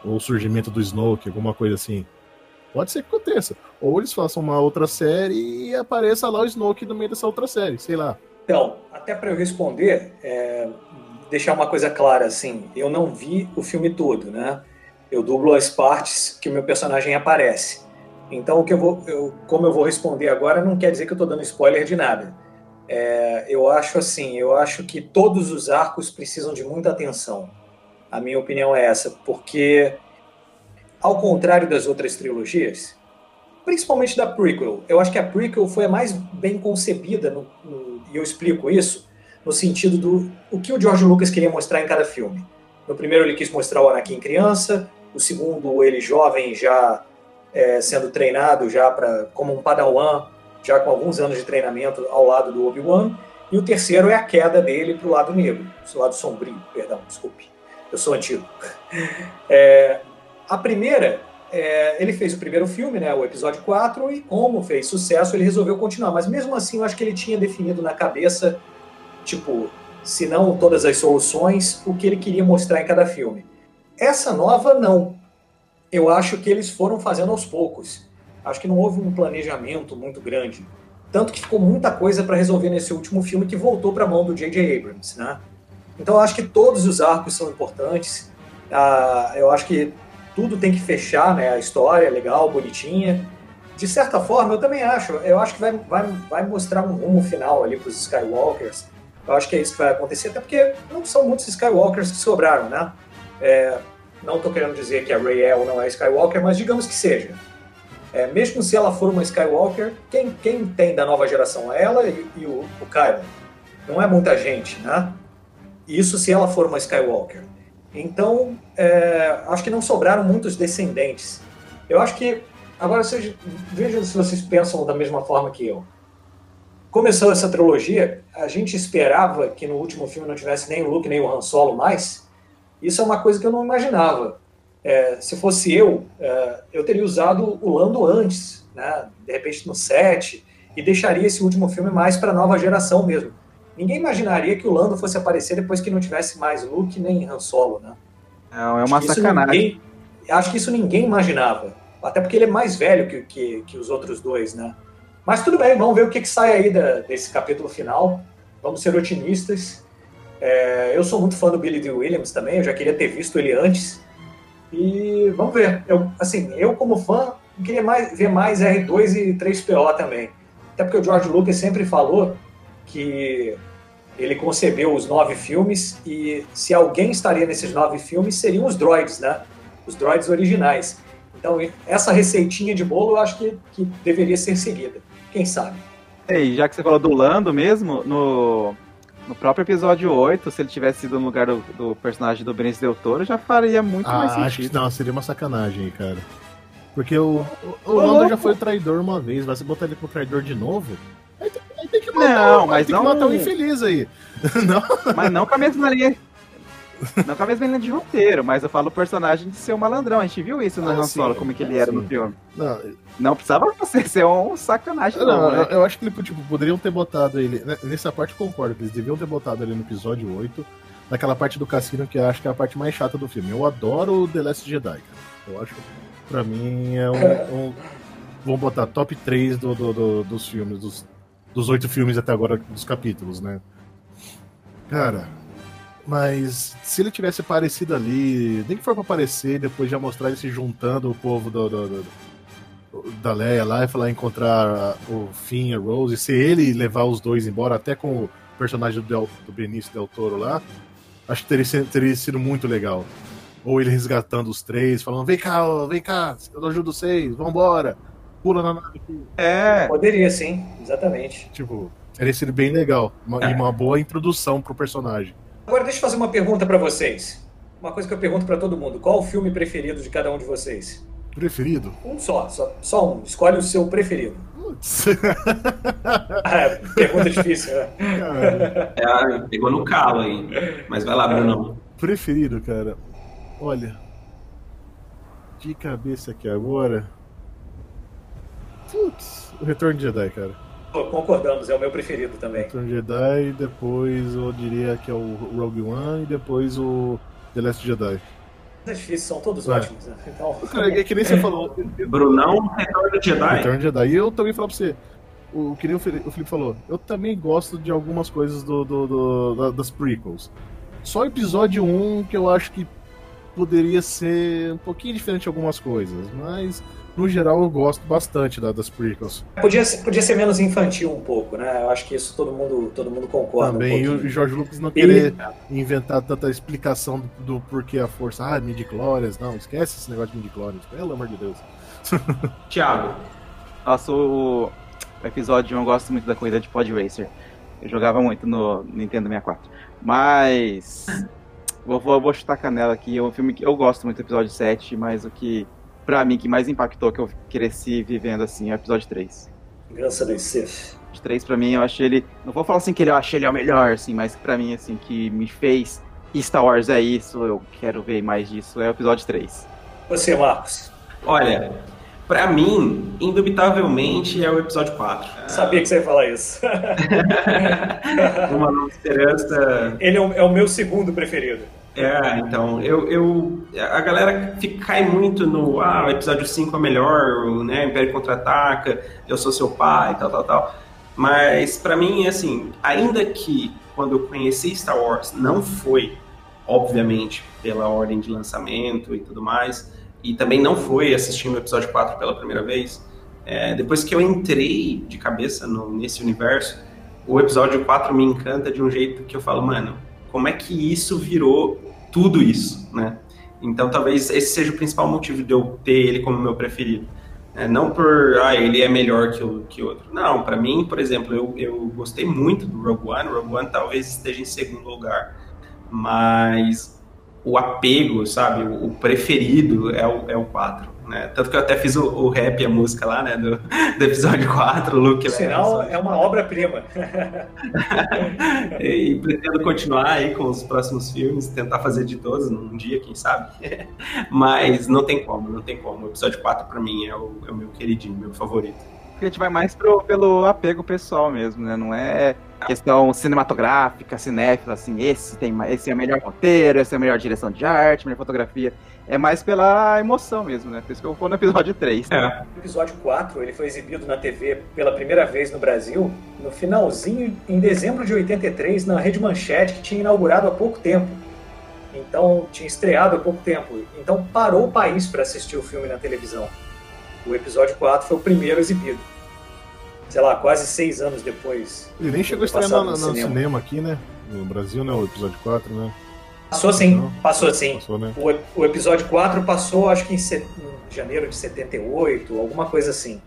S2: Ou o surgimento do Snoke, alguma coisa assim. Pode ser que aconteça. Ou eles façam uma outra série e apareça lá o Snoke no meio dessa outra série, sei lá.
S4: Então, até para eu responder, é, deixar uma coisa clara, assim, eu não vi o filme todo, né? Eu dublo as partes que o meu personagem aparece. Então, o que eu vou, eu, como eu vou responder agora, não quer dizer que eu estou dando spoiler de nada. É, eu acho assim, eu acho que todos os arcos precisam de muita atenção. A minha opinião é essa, porque ao contrário das outras trilogias, principalmente da prequel, eu acho que a prequel foi a mais bem concebida, no, no, e eu explico isso, no sentido do o que o George Lucas queria mostrar em cada filme. No primeiro ele quis mostrar o Anakin criança, o segundo ele jovem já é, sendo treinado já para como um padawan, já com alguns anos de treinamento ao lado do Obi-Wan, e o terceiro é a queda dele para o lado negro, o lado sombrio, perdão, desculpe, eu sou antigo. <laughs> É, a primeira, é, ele fez o primeiro filme, né, o episódio 4, e como fez sucesso, ele resolveu continuar, mas mesmo assim eu acho que ele tinha definido na cabeça tipo, se não todas as soluções, o que ele queria mostrar em cada filme. Essa nova, não. Eu acho que eles foram fazendo aos poucos. Acho que não houve um planejamento muito grande. Tanto que ficou muita coisa para resolver nesse último filme que voltou para a mão do J.J. Abrams, né? Então eu acho que todos os arcos são importantes. Ah, eu acho que tudo tem que fechar, né? A história é legal, bonitinha. De certa forma, eu também acho. Eu acho que vai, vai, vai mostrar um rumo final ali para os Skywalkers. Eu acho que é isso que vai acontecer, até porque não são muitos Skywalkers que sobraram, né? É, não estou querendo dizer que a Rey é ou não é Skywalker, mas digamos que seja. É, mesmo se ela for uma Skywalker, quem, quem tem da nova geração é ela e, e o, o Kylo. Não é muita gente, né? Isso se ela for uma Skywalker. Então, é, acho que não sobraram muitos descendentes. Eu acho que. Agora, vocês, vejam se vocês pensam da mesma forma que eu começou essa trilogia, a gente esperava que no último filme não tivesse nem o Luke nem o Han Solo mais. Isso é uma coisa que eu não imaginava. É, se fosse eu, é, eu teria usado o Lando antes, né? de repente no 7, e deixaria esse último filme mais para a nova geração mesmo. Ninguém imaginaria que o Lando fosse aparecer depois que não tivesse mais Luke nem Han Solo, né?
S3: Não, é uma acho sacanagem.
S4: Ninguém, acho que isso ninguém imaginava. Até porque ele é mais velho que, que, que os outros dois, né? Mas tudo bem, vamos ver o que, que sai aí da, desse capítulo final. Vamos ser otimistas. É, eu sou muito fã do Billy D. Williams também, eu já queria ter visto ele antes. E vamos ver. Eu, assim, eu como fã, queria mais, ver mais R2 e 3PO também. Até porque o George Lucas sempre falou que ele concebeu os nove filmes e se alguém estaria nesses nove filmes seriam os droids, né? Os droids originais. Então, essa receitinha de bolo eu acho que, que deveria ser seguida. Quem sabe?
S3: E já que você falou do Lando mesmo, no, no próprio episódio 8, se ele tivesse sido no lugar do, do personagem do Benicio Del Toro, já faria muito ah, mais sentido.
S2: Acho que não, seria uma sacanagem aí, cara. Porque o, o, o Lando já foi traidor uma vez, vai se botar ele pro traidor de novo? Aí, aí tem que matar,
S3: Não, mas
S2: tem
S3: não-
S2: que matar o infeliz aí. <laughs> Não,
S3: Mas não com a mesma linha. <laughs> Não com a mesma linha de roteiro, mas eu falo o personagem de ser um malandrão. A gente viu isso no
S2: Ah,
S3: Han
S2: sim,
S3: Solo, como que ele era no
S2: sim.
S3: filme.
S2: não,
S3: Não precisava você <laughs> ser um sacanagem,
S2: não,
S3: não,
S2: eu,
S3: né?
S2: eu acho que ele, tipo, poderiam ter botado ele. né, Nessa parte eu concordo, eles deviam ter botado ele no episódio 8, naquela parte do cassino que eu acho que é a parte mais chata do filme. Eu adoro o The Last Jedi, cara. Eu acho, pra mim, é um. um vamos botar top 3 do, do- do- dos filmes, dos, dos oito filmes até agora, dos capítulos, né? Cara, mas se ele tivesse aparecido ali, nem que for pra aparecer, depois já mostrar ele se juntando o povo do, do- do- da Leia lá e falar encontrar o Finn e a Rose, e se ele levar os dois embora, até com o personagem do, Del, do Benício Del Toro lá, acho que teria, sido- teria sido muito legal. Ou ele resgatando os três, falando: vem cá, vem cá, eu ajudo vocês, vambora, pula na nave aqui.
S3: É.
S4: Poderia, sim, exatamente.
S2: Tipo, teria sido bem legal. Uma, E uma boa introdução pro personagem.
S4: Agora deixa eu fazer uma pergunta pra vocês. Uma coisa que eu pergunto pra todo mundo. Qual o filme preferido de cada um de vocês?
S2: Preferido?
S4: Um só, só, só um. Escolhe o seu preferido.
S2: Putz, <laughs> <laughs>
S4: Ah, pergunta difícil, né?
S2: cara.
S1: É, pegou no calo aí. Mas vai lá, Brunão.
S2: Preferido, cara. Olha. De cabeça aqui agora. Putz, o Retorno de Jedi, cara.
S4: Pô, Concordamos, é o meu preferido também.
S2: Retorno de Jedi, depois eu diria que é o Rogue One e depois o The Last Jedi.
S4: É difícil, são todos
S2: Vai.
S4: ótimos. Né? Então,
S2: Cara, é que nem você falou.
S1: Brunão, Retorno de Jedi.
S2: Retorno de Jedi. E eu também falo pra você. O que nem o Felipe falou. Eu também gosto de algumas coisas do, do- do- da- das prequels. Só o episódio 1 que eu acho que poderia ser um pouquinho diferente de algumas coisas. Mas, no geral, eu gosto bastante da- das prequels.
S4: podia, ser, podia ser menos infantil um pouco, né? Eu acho que isso todo mundo, todo mundo concorda.
S2: também.
S4: um
S2: E o George Lucas não
S4: E-
S2: querer inventar tanta explicação do, do porquê a força. Ah, midi-chlorians. Não, esquece esse negócio de midi-chlorians. Pelo amor de Deus. <laughs>
S1: Thiago.
S3: Nossa, o episódio 1 eu gosto muito da corrida de Pod Racer. Eu jogava muito no Nintendo 64. Mas. Vou, vou, vou chutar a canela aqui. É um filme que eu gosto muito do episódio 7, mas o que, pra mim, que mais impactou, que eu cresci vivendo assim, é o episódio 3.
S4: Vingança dos Sith.
S3: O 3 pra mim, eu achei ele. Não vou falar assim que ele, eu achei ele é o melhor, assim, mas pra mim, assim, que me fez. E Star Wars é isso, eu quero ver mais disso, é o episódio 3.
S4: Você, Marcos.
S1: Olha, pra mim, indubitavelmente é o episódio 4.
S4: Sabia que você ia falar isso. <laughs>
S1: Uma nova esperança.
S4: Ele é o, é o meu segundo preferido.
S1: É, então, eu, eu. A galera cai muito no. Ah, o episódio 5 é melhor, né, Império Contra-Ataca, eu sou seu pai, tal, tal, tal. Mas, pra mim, assim, ainda que quando eu conheci Star Wars não foi, obviamente, pela ordem de lançamento e tudo mais, e também não foi assistindo o episódio 4 pela primeira vez, é, depois que eu entrei de cabeça no- nesse universo, o episódio 4 me encanta de um jeito que eu falo, mano, como é que isso virou tudo isso, né? Então talvez esse seja o principal motivo de eu ter ele como meu preferido. É, não por, ah, ele é melhor que o que outro. Não, pra mim, por exemplo, eu, eu gostei muito do Rogue One. Rogue One talvez esteja em segundo lugar. Mas o apego, sabe, o, o preferido é o, é o 4, né? Tanto que eu até fiz o, o rap, a música lá, né, do, do episódio 4, o Luke
S4: Por sinal,
S1: Levinson.
S4: é uma obra-prima. <laughs>
S1: E pretendo continuar aí com os próximos filmes, tentar fazer de todos num dia, quem sabe. <laughs> Mas não tem como, não tem como. O episódio 4 pra mim é o, é o meu queridinho, meu favorito.
S3: Porque a gente vai mais pro, pelo apego pessoal mesmo, né? Não é questão cinematográfica, cinéfila, assim, esse tem esse é o melhor roteiro, esse é a melhor direção de arte, melhor fotografia. É mais pela emoção mesmo, né? Por isso que eu vou no episódio 3.
S1: É.
S4: O episódio 4 ele foi exibido na TV pela primeira vez no Brasil no finalzinho, em dezembro de 83, na Rede Manchete, que tinha inaugurado há pouco tempo. Então, tinha estreado há pouco tempo. Então, parou o país para assistir o filme na televisão. O episódio 4 foi o primeiro exibido. Sei lá, quase seis anos depois.
S2: Ele nem chegou a estrear no,
S4: no
S2: no cinema.
S4: cinema.
S2: aqui, né? No Brasil, né? O episódio 4, né?
S4: Passou sim,
S2: Não.
S4: passou sim.
S2: Passou, né?
S4: O, o episódio 4 passou, acho que em, se- em janeiro de 78, alguma coisa assim.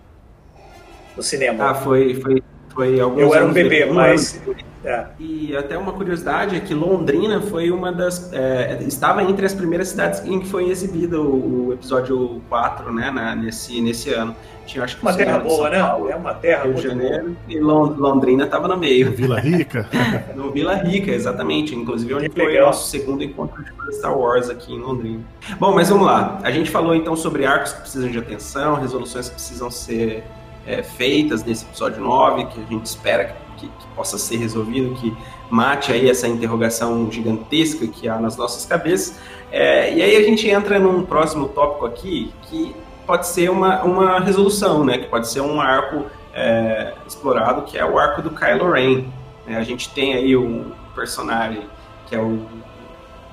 S4: No cinema.
S1: Ah, foi, foi, foi alguns
S4: Eu era um bebê,
S1: depois,
S4: mas-
S1: depois.
S4: É.
S1: E até uma curiosidade é que Londrina foi uma das. É, estava entre as primeiras cidades em que foi exibido o, o episódio 4, né, na, nesse, nesse ano. Tinha, acho que
S4: Uma terra boa, né?
S1: Paulo,
S4: É uma terra
S1: Rio de
S4: muito boa.
S1: Janeiro e Lon- Londrina estava no meio.
S2: Vila Rica. <laughs>
S1: No Vila Rica, exatamente. Inclusive, onde
S4: Que
S1: foi o nosso segundo encontro de Star Wars aqui em Londrina. Bom, mas vamos lá. A gente falou então sobre arcos que precisam de atenção, resoluções que precisam ser é, feitas nesse episódio 9, que a gente espera que, que possa ser resolvido, que mate aí essa interrogação gigantesca que há nas nossas cabeças. É, e aí a gente entra num próximo tópico aqui, que pode ser uma, uma resolução, né? Que pode ser um arco é, explorado, que é o arco do Kylo Ren. né? A gente tem aí um personagem que é o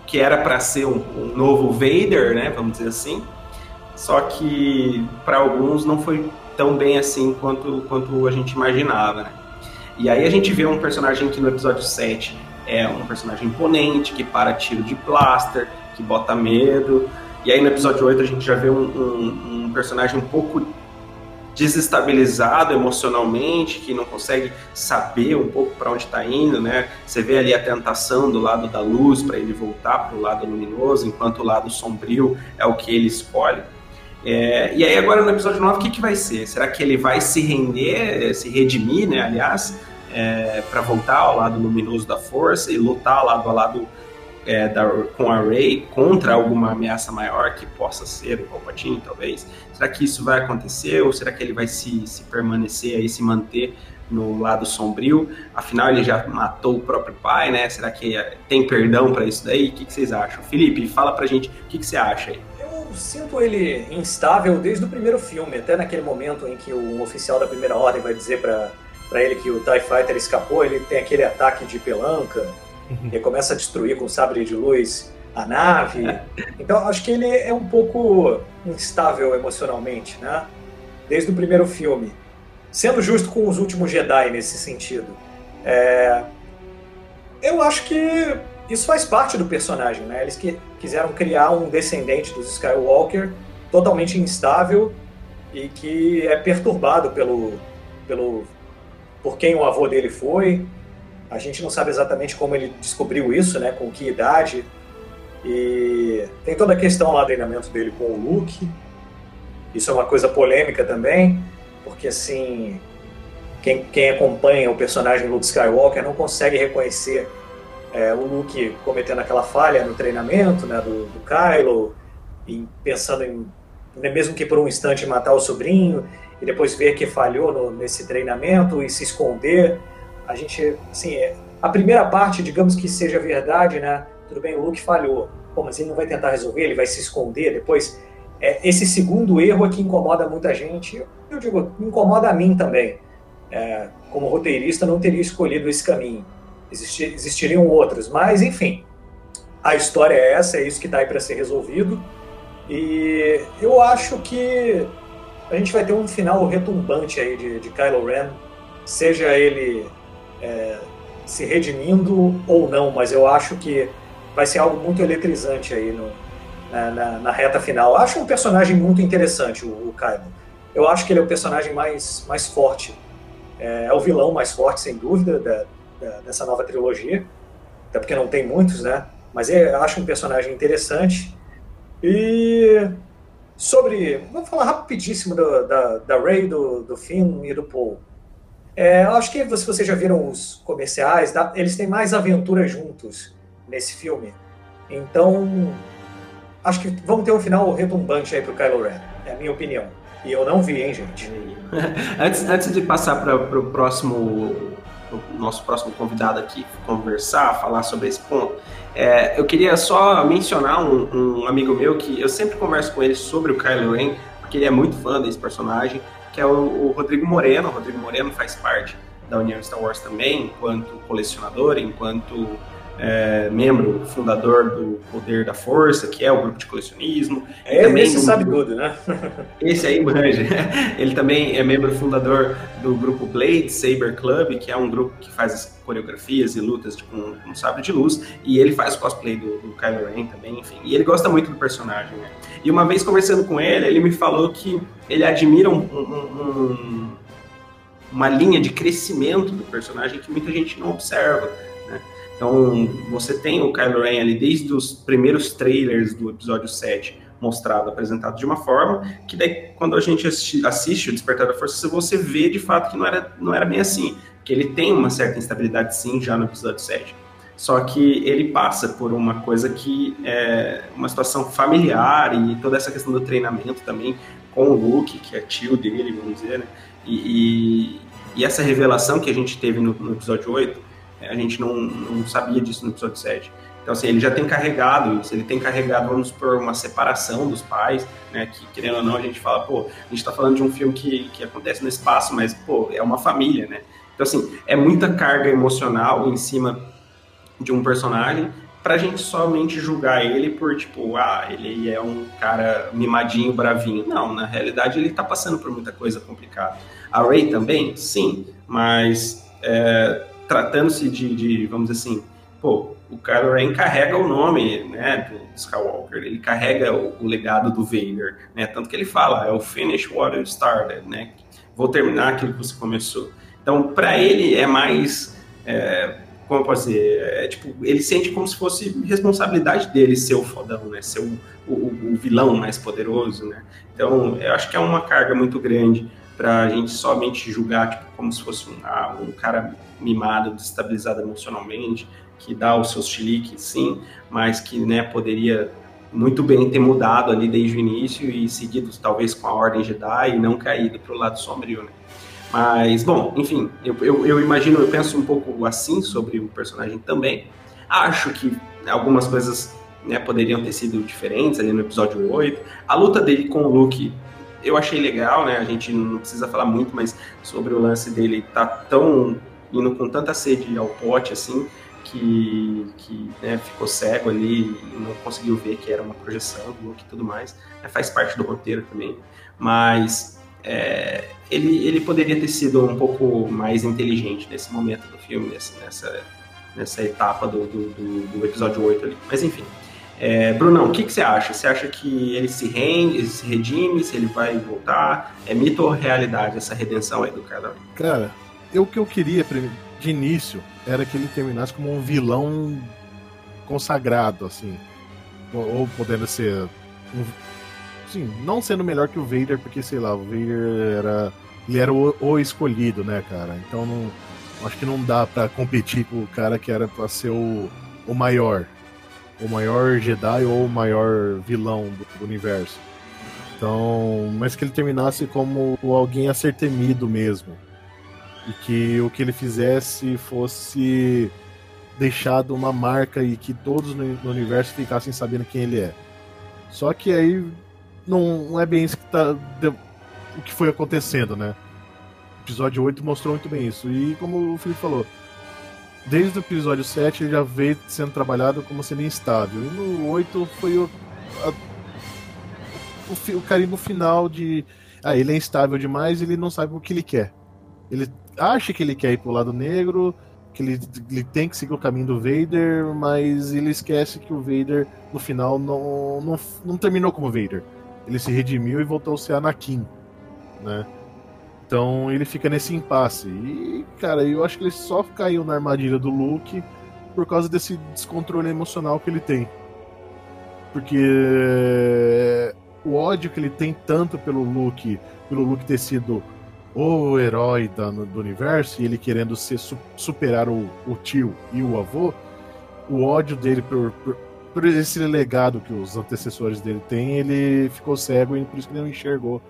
S1: que era para ser um, um novo Vader, né? Vamos dizer assim. Só que para alguns não foi tão bem assim quanto, quanto a gente imaginava, né? E aí a gente vê um personagem que no episódio 7 é um personagem imponente, que para tiro de blaster, que bota medo. E aí no episódio 8 a gente já vê um, um- um personagem um pouco desestabilizado emocionalmente, que não consegue saber um pouco para onde está indo, né? Você vê ali a tentação do lado da luz para ele voltar para o lado luminoso, enquanto o lado sombrio é o que ele escolhe. É, e aí agora no episódio 9, o que, que vai ser? Será que ele vai se render, se redimir, né, aliás, para voltar ao lado luminoso da força e lutar lado a lado é, da- com a Rey contra alguma ameaça maior que possa ser o Palpatine, talvez? Será que isso vai acontecer ou será que ele vai se, se permanecer aí, se manter no lado sombrio? Afinal, ele já matou o próprio pai, né? Será que tem perdão para isso daí? O que, que vocês acham? Felipe, fala pra gente o que, que você acha aí.
S4: Eu sinto ele instável desde o primeiro filme, até naquele momento em que o oficial da primeira ordem vai dizer pra pra ele que o TIE Fighter escapou, ele tem aquele ataque de pelanca, e começa a destruir com sabre de luz a nave. Então acho que ele é um pouco instável emocionalmente, né? Desde o primeiro filme. Sendo justo com os últimos Jedi nesse sentido. É, Eu acho que isso faz parte do personagem, né? Eles que quiseram criar um descendente dos Skywalker totalmente instável e que é perturbado pelo, pelo por quem o avô dele foi. A gente não sabe exatamente como ele descobriu isso, né? Com que idade. E tem toda a questão lá do treinamento dele com o Luke. Isso é uma coisa polêmica também, porque assim, quem, quem acompanha o personagem Luke Skywalker não consegue reconhecer é, o Luke cometendo aquela falha no treinamento né, do, do Kylo, e pensando em, mesmo que por um instante, matar o sobrinho, e depois ver que falhou no- nesse treinamento e se esconder. A gente, assim, é- a primeira parte, digamos que seja verdade, né? Tudo bem, o Luke falhou. Pô, mas ele não vai tentar resolver, ele vai se esconder depois. É, esse segundo erro é que incomoda muita gente. Eu, digo, incomoda a mim também. É, como roteirista, não teria escolhido esse caminho. Existi- existiriam outros, mas enfim. A história é essa, é isso que está aí para ser resolvido. E eu acho que a gente vai ter um final retumbante aí de, de Kylo Ren, seja ele é, se redimindo ou não, mas eu acho que vai ser algo muito eletrizante aí no- na, na- na reta final. Eu acho um personagem muito interessante, o, o Kylo. Eu acho que ele é o personagem mais, mais forte, é, é o vilão mais forte, sem dúvida, da- da- dessa nova trilogia, até porque não tem muitos, né? Mas é, eu acho um personagem interessante. E sobre. Vamos falar rapidíssimo do- da, da Ray, do, do Finn e do Paul. É, eu acho que se vocês já viram os comerciais, eles têm mais aventura juntos nesse filme. Então, acho que vamos ter um final retumbante aí pro Kylo Ren. É a minha opinião. E eu não vi, hein, gente? <laughs>
S1: antes, antes de passar para o próximo, pro nosso próximo convidado aqui conversar, falar sobre esse ponto, é, eu queria só mencionar um, um amigo meu que eu sempre converso com ele sobre o Kylo Ren, porque ele é muito fã desse personagem, que é o, o Rodrigo Moreno. O Rodrigo Moreno faz parte da União Star Wars também, enquanto colecionador, enquanto é, membro fundador do Poder da Força, que é o grupo de colecionismo.
S4: É,
S1: também
S4: esse
S1: do-
S4: sabe tudo, né? <laughs>
S1: esse aí manja. Ele também é membro fundador do grupo Blade Saber Club, que é um grupo que faz as coreografias e lutas de, com, com sabre de luz, e ele faz o cosplay do, do Kylo Ren também, enfim. E ele gosta muito do personagem, né? E uma vez conversando com ele, ele me falou que ele admira um, um- um- uma linha de crescimento do personagem que muita gente não observa. Então, você tem o Kylo Ren ali desde os primeiros trailers do episódio 7 mostrado, apresentado de uma forma, que daí quando a gente assiste, assiste o Despertar da Força, você vê de fato que não era, não era bem assim, que ele tem uma certa instabilidade sim já no episódio 7. Só que ele passa por uma coisa que é uma situação familiar e toda essa questão do treinamento também com o Luke, que é tio dele, vamos dizer, né? E, e, e essa revelação que a gente teve no, no episódio 8, a gente não, não sabia disso no episódio 7. Então, assim, ele já tem carregado isso, ele tem carregado, vamos por uma separação dos pais, né, que querendo ou não, a gente fala, pô, a gente tá falando de um filme que, que acontece no espaço, mas, pô, é uma família, né? Então, assim, é muita carga emocional em cima de um personagem pra gente somente julgar ele por, tipo, ah, ele é um cara mimadinho, bravinho. Não, na realidade ele tá passando por muita coisa complicada. A Ray também? Sim, mas é, tratando-se de, de, vamos dizer assim, pô, o Kylo Ren carrega o nome, né, do Skywalker, ele carrega o, o, legado do Vader, né, tanto que ele fala, é o finish what you started, né, vou terminar aquilo que você começou. Então, para ele é mais, é, como eu posso dizer, é, tipo, ele sente como se fosse responsabilidade dele ser o fodão, né, ser o, o, o vilão mais poderoso, né. Então, eu acho que é uma carga muito grande para a gente somente julgar tipo, como se fosse um, ah, um cara mimado, destabilizado emocionalmente, que dá os seus chiliques, sim, mas que né, poderia muito bem ter mudado ali desde o início e seguido talvez com a Ordem Jedi e não caído para o lado sombrio, né? Mas, bom, enfim, eu, eu, eu, imagino, eu penso um pouco assim sobre o personagem também. Acho que algumas coisas né, poderiam ter sido diferentes ali no episódio 8. A luta dele com o Luke eu achei legal, né? A gente não precisa falar muito, mas sobre o lance dele tá tão indo com tanta sede ao pote assim que, que né, ficou cego ali e não conseguiu ver que era uma projeção do Luke e tudo mais. É, faz parte do roteiro também. Mas é, ele, ele poderia ter sido um pouco mais inteligente nesse momento do filme, nessa, nessa, nessa etapa do, do, do, do episódio 8 ali. Mas enfim. É, Brunão, o que, que você acha? Você acha que ele se rende, ele se redime, se ele vai voltar? É mito ou realidade essa redenção aí do cara?
S2: Cara, eu, o que eu queria de início era que ele terminasse como um vilão consagrado, assim. Ou, podendo ser. Um, sim, não sendo melhor que o Vader, porque sei lá, o Vader era. Ele era o, o escolhido, né, cara? Então não. Acho que não dá para competir com o cara que era pra ser o, o maior. O maior Jedi ou o maior vilão do, do universo. Então. Mas que ele terminasse como alguém a ser temido mesmo e que o que ele fizesse fosse deixado uma marca e que todos no, universo ficassem sabendo quem ele é. Só que aí não, é bem isso que tá o que foi acontecendo, né? O episódio 8 mostrou muito bem isso. E como o Felipe falou, desde o episódio 7 ele já veio sendo trabalhado como sendo instável. E no 8 foi o, a, o, o carimbo final de. Ah, ele é instável demais ele não sabe o que ele quer. Ele acha que ele quer ir pro lado negro, que ele, ele tem que seguir o caminho do Vader, mas ele esquece que o Vader, no final, não, não, não terminou como Vader. Ele se redimiu e voltou a ser Anakin, né? Então ele fica nesse impasse. E, cara, eu acho que ele só caiu na armadilha do Luke por causa desse descontrole emocional que ele tem. Porque o ódio que ele tem tanto pelo Luke, pelo Luke ter sido o herói da, do universo e ele querendo ser, superar o, o, tio e o avô, o ódio dele por, por, por, esse legado que os antecessores dele têm, ele ficou cego e por isso que ele não enxergou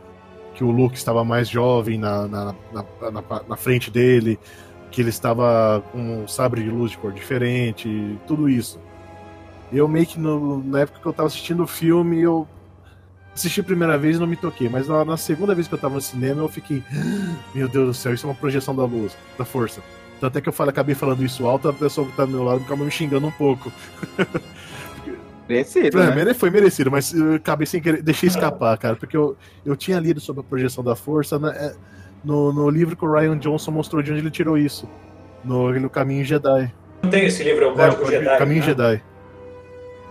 S2: que o Luke estava mais jovem na, na, na, na, na frente dele, que ele estava com um sabre de luz de cor diferente, tudo isso. Eu meio que no, na época que eu estava assistindo o filme, eu assisti a primeira vez e não me toquei, mas na, na, segunda vez que eu tava no cinema eu fiquei, ah, meu Deus do céu, isso é uma projeção da luz, da força. Tanto é que eu falei, acabei falando isso alto, a pessoa que tá do meu lado acabou me xingando um pouco. <laughs>
S3: Merecido.
S2: É,
S3: né?
S2: Foi merecido, mas eu acabei sem querer, deixei escapar, cara, porque eu, eu tinha lido sobre a projeção da força né, no, no livro que o Ryan Johnson mostrou de onde ele tirou isso. No, no Caminho Jedi.
S4: Não tem esse livro, é o Código é, Jedi.
S2: Caminho né? Jedi.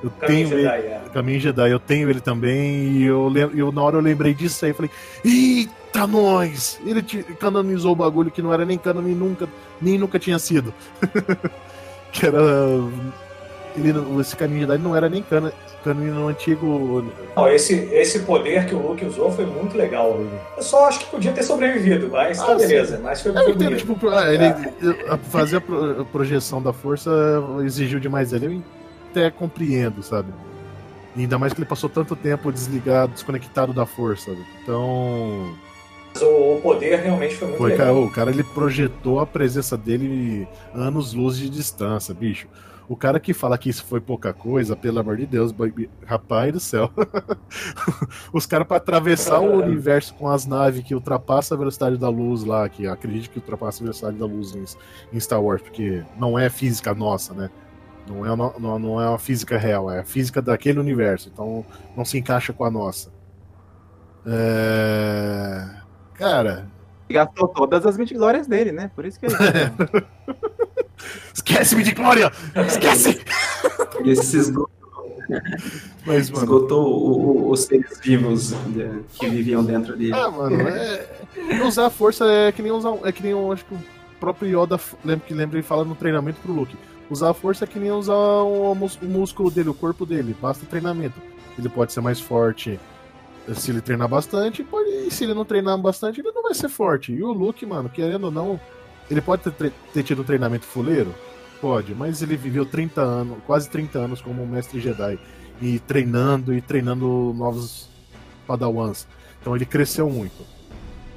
S2: Eu
S4: Caminho
S2: tenho
S4: Jedi,
S2: ele.
S4: é.
S2: Caminho Jedi, eu tenho ele também. E eu, eu na hora eu lembrei disso aí. Falei, eita, nós! Ele te- canonizou o bagulho que não era nem canon e nunca, nem nunca tinha sido. <laughs> que era. Ele, não- esse caminho Jedi não era nem canon no antigo.
S4: Não, esse, esse poder que o Luke usou foi muito legal. Eu só acho que podia ter sobrevivido, mas tá
S2: Ah, sim.
S4: beleza. Mas foi,
S2: É, eu
S4: foi
S2: entendo,
S4: bonito.
S2: tipo, ele a- fazer a, pro- a projeção da força exigiu demais dele. Eu até compreendo, sabe? Ainda mais que ele passou tanto tempo desligado, desconectado da força. sabe? Então.
S4: Mas o, poder realmente foi muito
S2: Foi,
S4: legal.
S2: cara, o cara ele projetou a presença dele anos luz de distância, bicho. O cara que fala que isso foi pouca coisa, pelo amor de Deus, baby- rapaz do céu. <laughs> Os caras pra atravessar o universo com as naves que ultrapassam a velocidade da luz lá, que acredito que ultrapassa a velocidade da luz em, em Star Wars, porque não é física nossa, né? Não é, não, não é uma física real, é a física daquele universo, então não se encaixa com a nossa. É... Cara,
S3: Gastou todas as 20 glórias dele, né? Por isso que ele. <laughs>
S2: esquece-me de glória! Esquece!
S1: Ele se esgotou,
S2: Mas, mano,
S1: esgotou o- o- os seres vivos que viviam dentro dele.
S2: Ah, mano, é... usar a força é que nem usar. É que nem eu acho que o próprio Yoda lembra que lembra ele fala no treinamento pro Luke. Usar a força é que nem usar o, mus- o músculo dele, o corpo dele. Basta treinamento. Ele pode ser mais forte se ele treinar bastante, pode, e se ele não treinar bastante, ele não vai ser forte. E o Luke, mano, querendo ou não, ele pode ter, ter tido um treinamento fuleiro? Pode, mas ele viveu 30 anos, quase 30 anos como um mestre Jedi. E treinando e treinando novos padawans. Então ele cresceu muito.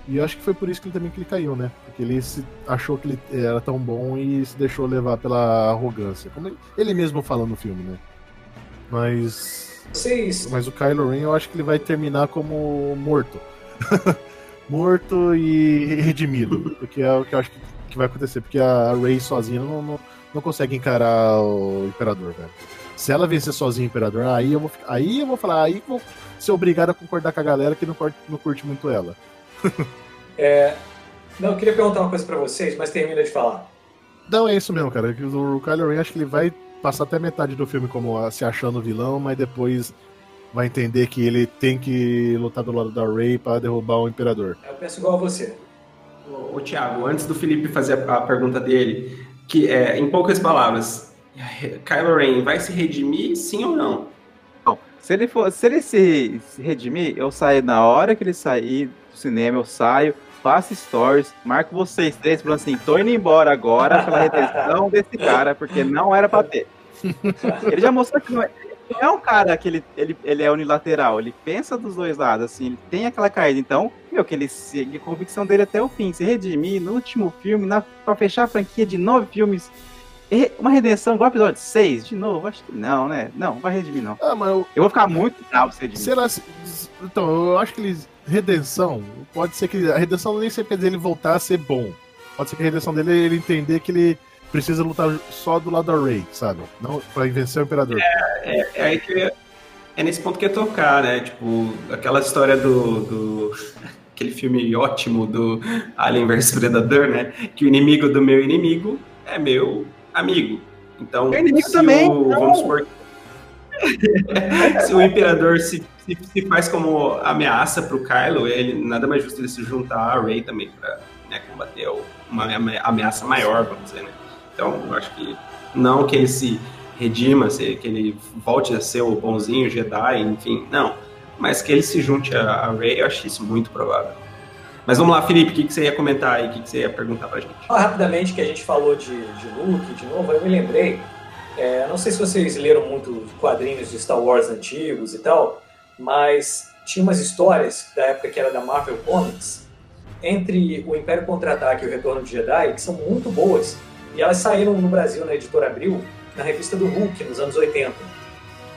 S2: E eu acho que foi por isso que ele também que ele caiu, né? Porque ele se achou que ele era tão bom e se deixou levar pela arrogância. Como ele, ele mesmo fala no filme, né? Mas.
S4: Vocês,
S2: Mas o Kylo Ren eu acho que ele vai terminar como morto. <laughs> morto e redimido. Porque é o que eu acho que, que vai acontecer. Porque a Rey sozinha não, não, não consegue encarar o Imperador, velho. Se ela vencer sozinha o Imperador, aí eu vou Aí eu vou falar, aí vou ser obrigado a concordar com a galera que não curte, não curte muito ela. <laughs>
S4: não, eu queria perguntar uma coisa pra vocês, mas termina de falar.
S2: Não, é isso mesmo, cara. que O Kylo Ren acho que ele vai passar até metade do filme como ah, se achando vilão, mas depois vai entender que ele tem que lutar do lado da Rey para derrubar o Imperador.
S4: Eu penso igual a você.
S1: Ô, ô, Thiago, antes do Felipe fazer a, a pergunta dele, que é, em poucas palavras, <laughs> Kylo Ren vai se redimir, sim ou não?
S3: Se ele for, se ele se, se redimir, eu saio na hora que ele sair do cinema, eu saio, faço stories, marco vocês três falando assim, tô indo embora agora pela retenção desse cara, porque não era pra ter. <laughs> Ele já mostrou que não é, não é um cara que ele, ele, ele é unilateral, ele pensa dos dois lados, assim, ele tem aquela caída. Então, meu, que ele segue a convicção dele até o fim, se redimir no último filme, na, pra fechar a franquia de nove filmes. Uma redenção igual ao episódio 6, de novo? Acho que não, né? Não, vai redimir, não.
S2: Ah, mas eu,
S3: Eu vou ficar muito bravo se redimir.
S2: sei lá, se- então, eu acho que ele, redenção, pode ser que a redenção nem sempre quer dizer ele voltar a ser bom. Pode ser que a redenção dele é ele entender que ele precisa lutar só do lado da Rey, sabe? Não para vencer o Imperador.
S1: É, é aí que eu é nesse ponto que ia tocar, né? Tipo, aquela história do, do- aquele filme ótimo do Alien vs Predador, né? Que o inimigo do meu inimigo é meu amigo. Então,
S3: Meu inimigo
S1: se
S3: também,
S1: o,
S3: não.
S1: vamos supor, <laughs> se o imperador se, se, se faz como ameaça pro Kylo, ele nada mais justo ele se juntar a Rey também pra né, combater uma ame- ameaça maior, vamos dizer, né? Então, eu acho que não que ele se redima, se- que ele volte a ser o bonzinho Jedi, enfim, não. Mas que ele se junte a, Rey, eu acho isso muito provável. Mas vamos lá, Felipe, o que, que você ia comentar aí? O que, que você ia perguntar pra gente?
S4: Rapidamente que a gente falou de, de Luke, de novo, eu me lembrei. é, não sei se vocês leram muito quadrinhos de Star Wars antigos e tal, mas tinha umas histórias da época que era da Marvel Comics entre o Império Contra-Ataque e o Retorno de Jedi que são muito boas. E elas saíram no Brasil, na editora Abril, na revista do Hulk, nos anos 80.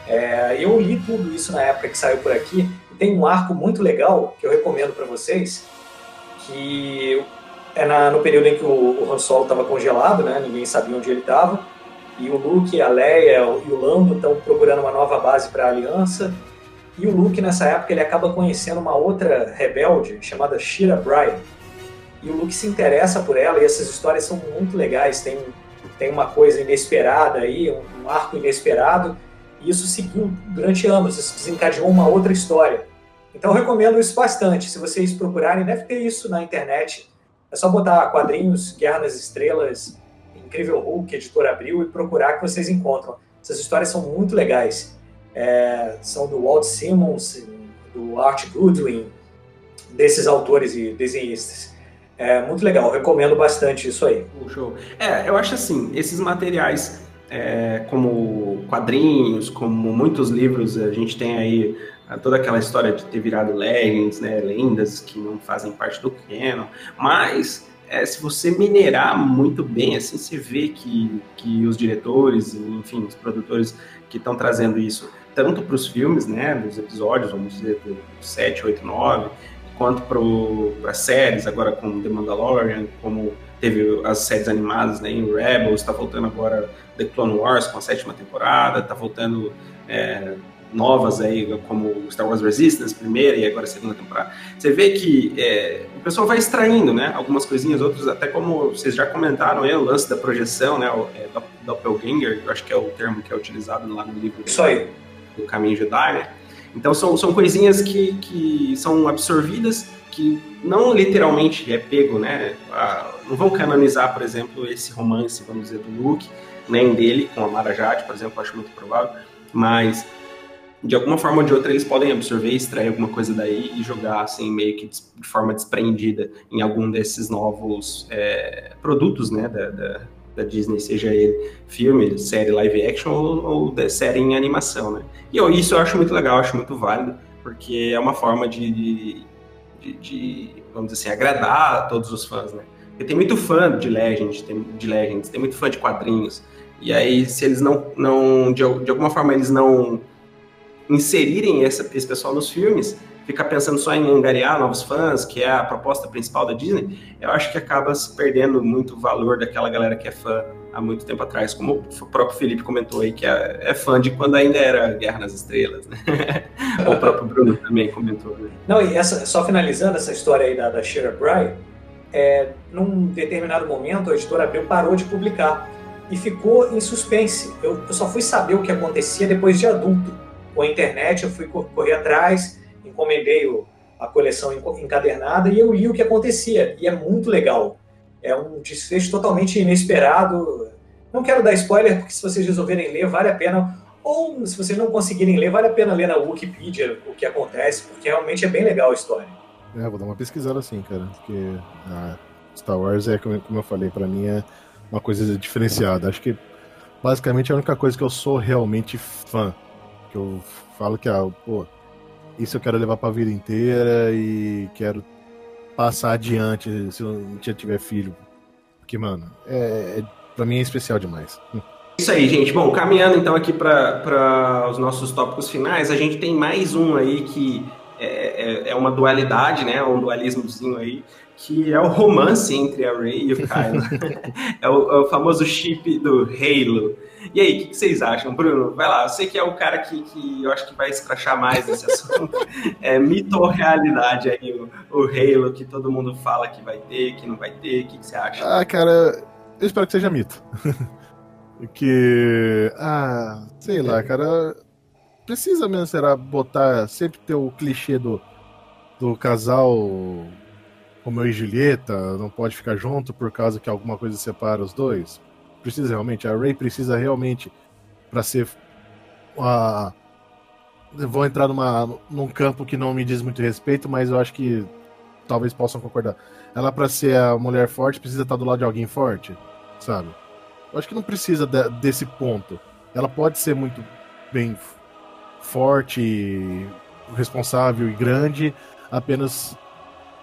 S4: É, eu li tudo isso na época que saiu por aqui. E tem um arco muito legal que eu recomendo para vocês, que é na- no período em que o, o Han Solo estava congelado, né? Ninguém sabia onde ele estava. E o Luke, a Leia e o Lando estão procurando uma nova base para a Aliança. E o Luke, nessa época, ele acaba conhecendo uma outra rebelde chamada Shira Bryan. E o Luke se interessa por ela e essas histórias são muito legais. Tem, tem uma coisa inesperada aí, um, um arco inesperado. E isso seguiu durante anos, isso desencadeou uma outra história. Então eu recomendo isso bastante. Se vocês procurarem, deve ter isso na internet. É só botar quadrinhos, Guerra nas Estrelas, Incrível Hulk, Editor Abril e procurar que vocês encontram. Essas histórias são muito legais. É, são do Walt Simmons, do Art Goodwin, desses autores e desenhistas. É muito legal, recomendo bastante isso aí.
S1: Show. É, eu acho assim, esses materiais, é, como quadrinhos, como muitos livros, a gente tem aí toda aquela história de ter virado legends, né, lendas que não fazem parte do canon, mas é, se você minerar muito bem, assim, você vê que, que os diretores, enfim, os produtores que estão trazendo isso, tanto para os filmes, né, dos episódios, vamos dizer, do 7, 8, 9, quanto para séries, agora com The Mandalorian, como teve as séries animadas né, em Rebels, está voltando agora The Clone Wars com a sétima temporada, está voltando é, novas aí, como Star Wars Resistance, primeira e agora a segunda temporada. Você vê que é, o pessoal vai extraindo, né, algumas coisinhas, outros até como vocês já comentaram aí, o lance da projeção, né, o é, Doppelganger, eu acho que é o termo que é utilizado lá no livro
S4: Isso aí.
S1: do Caminho Jedi, né, então são, são coisinhas que, que são absorvidas, que não literalmente é pego, né? Ah, não vão canonizar, por exemplo, esse romance, vamos dizer, do Luke, nem dele com a Mara Jade, por exemplo, acho muito provável, mas de alguma forma ou de outra eles podem absorver, extrair alguma coisa daí e jogar assim meio que de forma desprendida em algum desses novos é, produtos, né, da, da, da Disney, seja ele filme, série live action ou, ou série em animação, né? E eu, isso eu acho muito legal, acho muito válido, porque é uma forma de, de, de, vamos dizer assim, agradar a todos os fãs, né? Porque tem muito fã de Legends, tem, de Legends, tem muito fã de quadrinhos, e aí se eles não, não de, de alguma forma eles não inserirem esse pessoal nos filmes, ficar pensando só em angariar novos fãs, que é a proposta principal da Disney, eu acho que acaba se perdendo muito o valor daquela galera que é fã há muito tempo atrás, como o próprio Felipe comentou aí, que é, é fã de quando ainda era Guerra nas Estrelas, né? <laughs> o próprio Bruno também comentou. Né?
S4: Não, e essa, só finalizando essa história aí da, da Shira Bry, é, num determinado momento a editora Abril parou de publicar e ficou em suspense. Eu, eu só fui saber o que acontecia depois de adulto. Com a internet eu fui correr atrás, encomendei o, a coleção encadernada e eu li o que acontecia. E é muito legal. É um desfecho totalmente inesperado. Não quero dar spoiler, porque se vocês resolverem ler, vale a pena. Ou se vocês não conseguirem ler, vale a pena ler na Wikipedia o que acontece, porque realmente é bem legal a história.
S2: É, vou dar uma pesquisada assim, cara. Porque a Star Wars é, como eu falei, para mim é uma coisa diferenciada. Acho que basicamente é a única coisa que eu sou realmente fã. Que eu falo que, ah, pô, isso eu quero levar pra vida inteira e quero passar adiante se eu tiver filho. Porque, mano, é, é, pra mim é especial demais.
S1: Isso aí, gente. Bom, caminhando então aqui para os nossos tópicos finais, a gente tem mais um aí que é, é, é uma dualidade, né? Um dualismozinho aí, que é o romance entre a Rey e o Kylo. <laughs> é, o, é, o, famoso chip do Halo. E aí, o que, que, vocês acham? Bruno, vai lá. Eu sei que é o cara que, que eu acho que vai escrachar mais esse <laughs> assunto. é mito ou realidade aí, o, o Halo, que todo mundo fala que vai ter, que não vai ter. O que, que você acha?
S2: Ah, cara, eu espero que seja mito. <laughs> que. Ah, sei lá, cara. Precisa mesmo, será, botar. Sempre ter o clichê do, do casal Romeu e Julieta não pode ficar junto por causa que alguma coisa separa os dois? Precisa realmente? A Ray precisa realmente para ser a vou entrar numa, num campo que não me diz muito respeito, mas eu acho que talvez possam concordar. Ela para ser a mulher forte precisa estar do lado de alguém forte, sabe? Eu acho que não precisa de, desse ponto. Ela pode ser muito bem forte, responsável e grande, apenas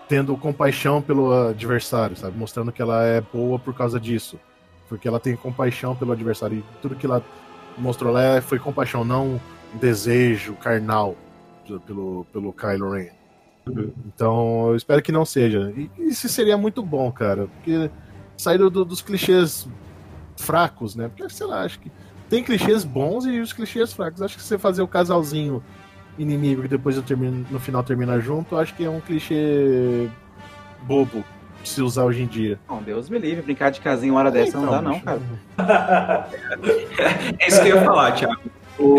S2: tendo compaixão pelo adversário, sabe? Mostrando que ela é boa por causa disso. Porque ela tem compaixão pelo adversário. E tudo que ela mostrou lá foi compaixão, não desejo carnal pelo, pelo Kylo Ren. Então, eu espero que não seja. E isso seria muito bom, cara. Porque sair do, dos clichês fracos, né? Porque, sei lá, acho que tem clichês bons e os clichês fracos. Acho que você fazer o casalzinho inimigo que depois eu termino, no final termina junto, acho que é um clichê bobo de se usar hoje em dia.
S3: Não, Deus me livre, brincar de casinha uma hora é, dessa então, não dá não, cara.
S1: é isso que eu ia falar, Thiago. O,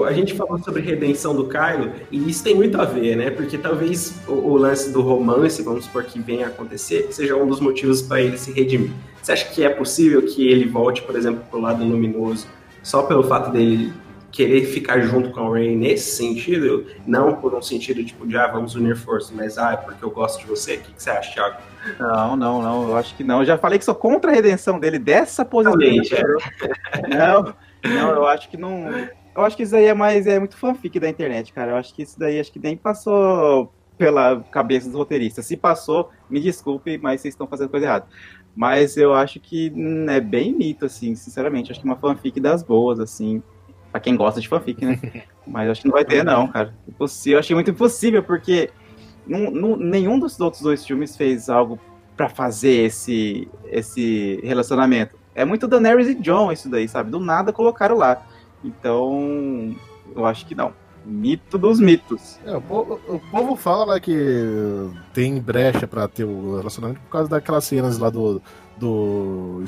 S1: o- a gente falou sobre redenção do Kylo, e isso tem muito a ver, né? Porque talvez o, o lance do romance, vamos supor que venha a acontecer, seja um dos motivos para ele se redimir. Você acha que é possível que ele volte, por exemplo, pro lado luminoso, só pelo fato dele querer ficar junto com o Rey nesse sentido? Não por um sentido tipo de, ah, vamos unir forças, mas, ah, é porque eu gosto de você. O que, que você acha, Thiago?
S3: Não, não, não, eu acho que não. Eu já falei que sou contra a redenção dele dessa posição.
S1: É. <laughs>
S3: Não, não, eu acho que não. Eu acho que isso aí é mais é muito fanfic da internet, cara. Eu acho que isso daí acho que nem passou pela cabeça dos roteiristas. Se passou, me desculpe, mas vocês estão fazendo coisa errada. Mas eu acho que hum, é bem mito, assim, sinceramente. Acho que uma fanfic das boas, assim. Pra quem gosta de fanfic, né? <laughs> Mas acho que não vai ter, não, cara. Impossível. Eu achei muito impossível, porque não- não- nenhum dos outros dois filmes fez algo pra fazer esse, esse relacionamento. É muito Daenerys e John isso daí, sabe? Do nada colocaram lá. Então, eu acho que não. Mito dos mitos.
S2: É, o, povo, o povo fala lá que tem brecha pra ter o relacionamento por causa daquelas cenas lá do, do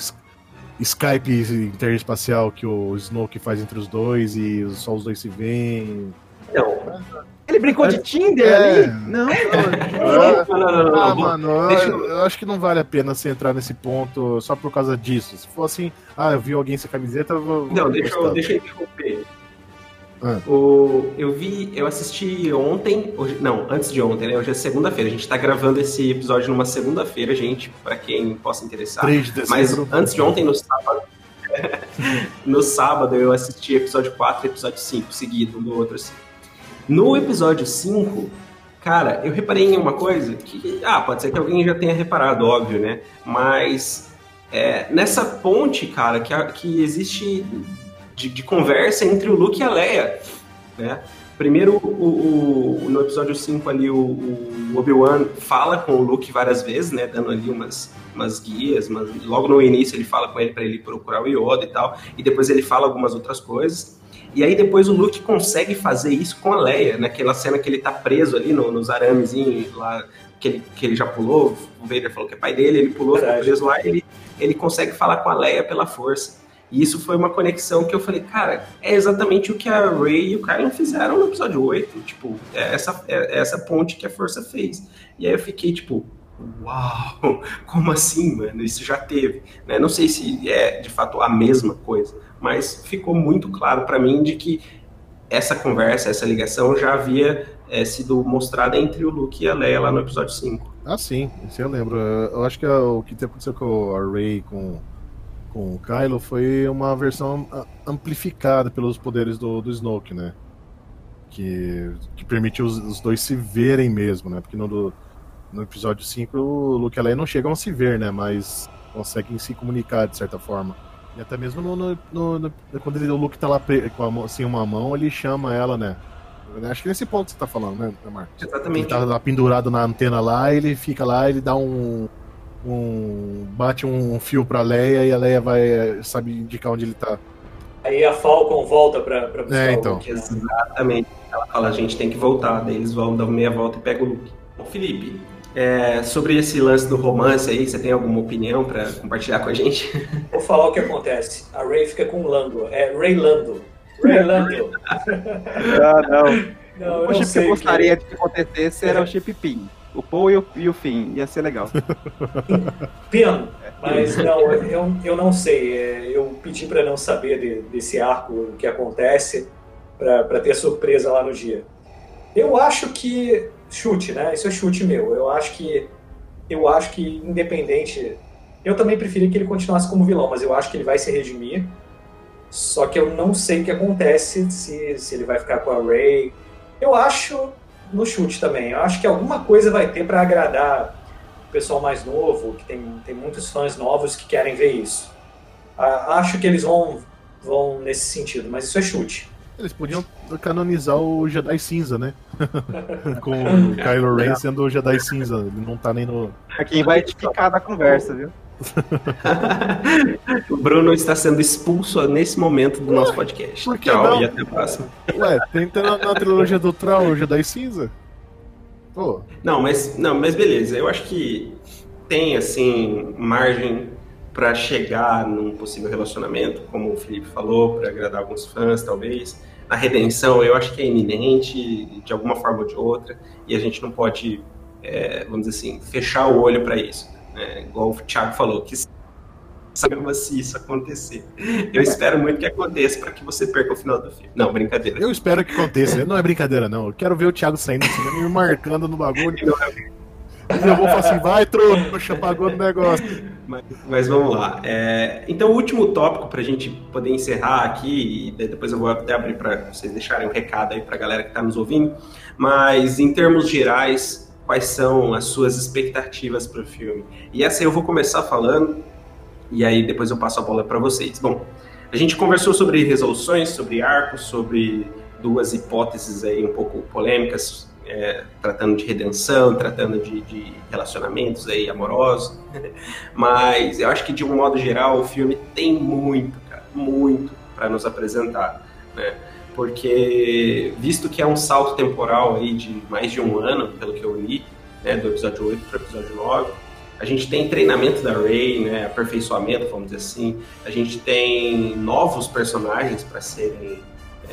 S2: Skype interespacial que o Snoke faz entre os dois e só os dois se veem.
S1: Então,
S3: Ele brincou de Tinder
S2: É.
S3: ali? Não,
S2: Ah, <laughs>
S1: não, não, não, não,
S2: ah,
S1: não.
S2: mano, eu,
S1: eu-
S2: acho que não vale a pena você entrar nesse ponto só por causa disso. Se for assim, ah, eu vi alguém sem camiseta, eu vou.
S1: Não, deixa eu, deixa eu interromper.
S2: Ah.
S1: O, eu vi, eu assisti ontem, hoje, não, antes de ontem, né? Hoje é segunda-feira. A gente tá gravando esse episódio numa segunda-feira, gente, pra quem possa interessar.
S2: 3 de
S1: Mas antes de ontem, no sábado, <laughs> no sábado, eu assisti episódio 4 e episódio 5, seguido um do outro assim. No episódio 5, cara, eu reparei em uma coisa que, ah, pode ser que alguém já tenha reparado, óbvio, né? Mas é, nessa ponte, cara, que, que existe de, de conversa entre o Luke e a Leia, né? Primeiro, o, o- no episódio 5 ali, o, o Obi-Wan fala com o Luke várias vezes, né? Dando ali umas, umas guias, mas logo no início ele fala com ele para ele procurar o Yoda e tal, e depois ele fala algumas outras coisas. E aí depois o Luke consegue fazer isso com a Leia, naquela cena que ele tá preso ali no- nos aramezinhos lá, que ele, que ele já pulou, o Vader falou que é pai dele, ele pulou, ficou preso lá, ele, ele consegue falar com a Leia pela força. E isso foi uma conexão que eu falei, cara, é exatamente o que a Rey e o Kylo fizeram no episódio 8. Tipo, é essa, é essa ponte que a força fez. E aí eu fiquei, tipo, uau, <laughs> como assim, mano? Isso já teve. né? Não sei se é de fato a mesma coisa, mas ficou muito claro pra mim de que essa conversa, essa ligação já havia é, sido mostrada entre o Luke e a Leia lá no episódio 5.
S2: Ah, sim, isso eu lembro. Eu acho que é o que aconteceu com a Rey com, com o Kylo foi uma versão a- amplificada pelos poderes do, do Snoke, né? Que, que permitiu os, os dois se verem mesmo, né? Porque no, no episódio 5 o Luke e a Leia não chegam a se ver, né? Mas conseguem se comunicar de certa forma. E até mesmo no, no- no- quando ele- o Luke tá lá com a sem uma mão, ele chama ela, né? Acho que nesse ponto você tá falando, né, Marcos? Ele
S1: Exatamente.
S2: tá lá pendurado na antena lá, ele fica lá, ele dá um. Um bate um fio pra Leia e a Leia vai, sabe, indicar onde ele tá.
S4: Aí a Falcon volta pra, pra buscar
S2: É,
S4: o
S2: então.
S4: Luke, né?
S1: Exatamente. Ela fala, a gente tem que voltar. Daí eles vão dar meia volta e pegam o Luke. Bom, Felipe, é, sobre esse lance do romance aí, você tem alguma opinião pra compartilhar com a gente? <laughs>
S4: Vou falar o que acontece. A Ray fica com o Lando. É Ray Lando. Ray Lando. <laughs>
S3: Ah, não.
S4: Não,
S3: O chip que eu
S4: o
S3: gostaria de que acontecesse era o chip PIN. O Paul e o, e o Finn. Ia ser legal. <laughs>
S4: Pino, mas não, eu, eu não sei. É, Eu pedi para não saber de- desse arco que acontece para ter surpresa lá no dia. Eu acho que chute, né? Isso é chute meu. Eu acho que eu acho que independente, eu também preferia que ele continuasse como vilão, mas eu acho que ele vai se redimir. Só que eu não sei o que acontece se, se ele vai ficar com a Ray. Eu acho no chute também. Eu acho que alguma coisa vai ter para agradar o pessoal mais novo, que tem, tem muitos fãs novos que querem ver isso. A- acho que eles vão, vão nesse sentido, mas isso é chute.
S2: Eles podiam canonizar o Jedi Cinza, né? <laughs> Com o Kylo Ren sendo o Jedi Cinza. Ele não tá nem no.
S3: É quem vai edificar da conversa, viu?
S1: O <laughs> Bruno está sendo expulso nesse momento do nosso podcast.
S2: por que
S1: Tchau
S2: não?
S1: e até a próxima.
S2: Ué, ter na, na trilogia do Troll o Jedi Cinza? Pô,
S1: Não, mas, não, mas beleza. Eu acho que tem, assim, margem para chegar num possível relacionamento, como o Felipe falou, para agradar alguns fãs, talvez. A redenção, eu acho que é iminente, de alguma forma ou de outra, e a gente não pode, é, vamos dizer assim, fechar o olho para isso. Né? Igual o Thiago falou, que sabemos se isso acontecer. Eu espero muito que aconteça para que você perca o final do filme. Não, brincadeira.
S2: Eu espero que aconteça. Não é brincadeira, não. Eu quero ver o Thiago saindo do cinema me marcando no bagulho. Eu vou falar assim, vai, trouxa, pagou no negócio.
S1: Mas, mas vamos lá. É, então, o último tópico para a gente poder encerrar aqui, e depois eu vou até abrir para vocês deixarem um recado aí para a galera que está nos ouvindo. Mas, em termos gerais, quais são as suas expectativas para o filme? E essa eu vou começar falando, e aí depois eu passo a bola para vocês. Bom, a gente conversou sobre resoluções, sobre arcos, sobre duas hipóteses aí um pouco polêmicas é, tratando de redenção, tratando de, de, relacionamentos aí amorosos, <laughs> mas eu acho que de um modo geral o filme tem muito, cara, muito para nos apresentar, né? Porque visto que é um salto temporal aí de mais de um ano, pelo que eu li, né, do episódio 8 para o episódio 9, a gente tem treinamento da Rey, né, aperfeiçoamento, vamos dizer assim, a gente tem novos personagens para serem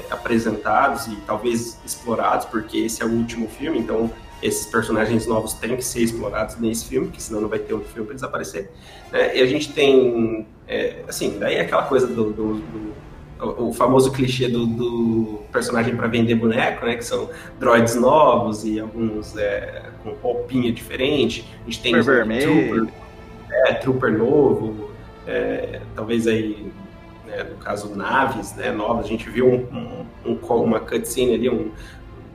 S1: apresentados e talvez explorados, porque esse é o último filme, então esses personagens novos têm que ser explorados nesse filme, porque senão não vai ter outro filme para desaparecer. Né? E a gente tem, é, assim, daí é aquela coisa do, do, do o famoso clichê do, do personagem para vender boneco, né? Que são droids novos e alguns é, com roupinha diferente. A gente tem
S3: Super Trooper,
S1: é, Trooper novo, é, talvez aí né, no caso naves né, novas, a gente viu um, um, uma cutscene ali, um,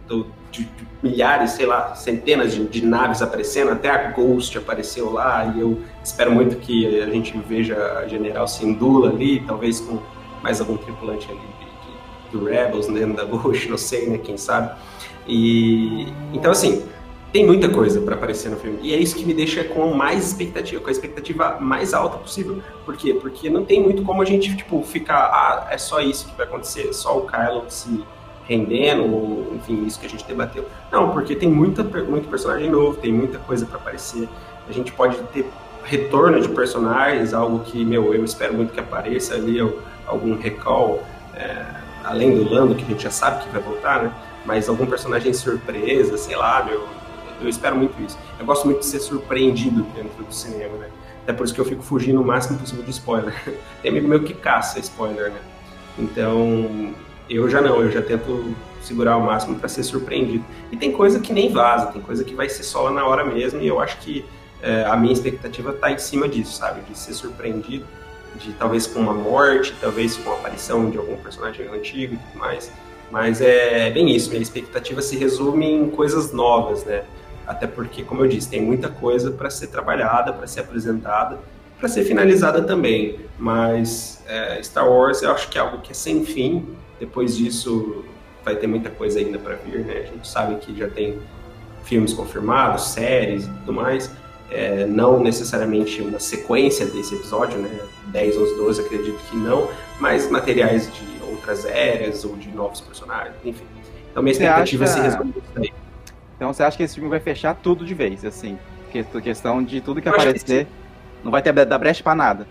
S1: do, de, de, milhares, sei lá, centenas de, de, naves aparecendo, até a Ghost apareceu lá, e eu espero muito que a gente veja a General Sindula ali, talvez com mais algum tripulante ali de, do Rebels dentro da Ghost, não sei, né, quem sabe. E então assim, tem muita coisa para aparecer no filme. E é isso que me deixa com mais expectativa, com a expectativa mais alta possível. Por quê? Porque não tem muito como a gente, tipo, ficar, ah, é só isso que vai acontecer, só o Kylo se rendendo, ou, enfim, isso que a gente debateu. Não, porque tem muita, muito personagem novo, tem muita coisa para aparecer. A gente pode ter retorno de personagens, algo que, meu, eu espero muito que apareça ali, algum recall, é, além do Lando, que a gente já sabe que vai voltar, né? Mas algum personagem surpresa, sei lá, meu, eu espero muito isso. Eu gosto muito de ser surpreendido dentro do cinema, né? Até por isso que eu fico fugindo o máximo possível de spoiler. <laughs> Tem amigo meu que caça spoiler, né? Então, eu já não, eu já tento segurar o máximo para ser surpreendido. E tem coisa que nem vaza, tem coisa que vai ser só lá na hora mesmo, e eu acho que é, a minha expectativa está em cima disso, sabe? De ser surpreendido, de talvez com uma morte, talvez com a aparição de algum personagem antigo e tudo mais. Mas é bem isso, minha expectativa se resume em coisas novas, né? Até porque, como eu disse, tem muita coisa para ser trabalhada, para ser apresentada, para ser finalizada também. Mas é, Star Wars eu acho que é algo que é sem fim. Depois disso vai ter muita coisa ainda para vir, né? A gente sabe que já tem filmes confirmados, séries e tudo mais. É, não necessariamente uma sequência desse episódio, né? 10, 11, 12, acredito que não, mas materiais de outras eras ou de novos personagens, enfim. Então minha expectativa acha... se resume isso aí.
S3: Então você acha que esse filme vai fechar tudo de vez, assim? Questão de tudo que eu aparecer, que não vai ter dar brecha para nada.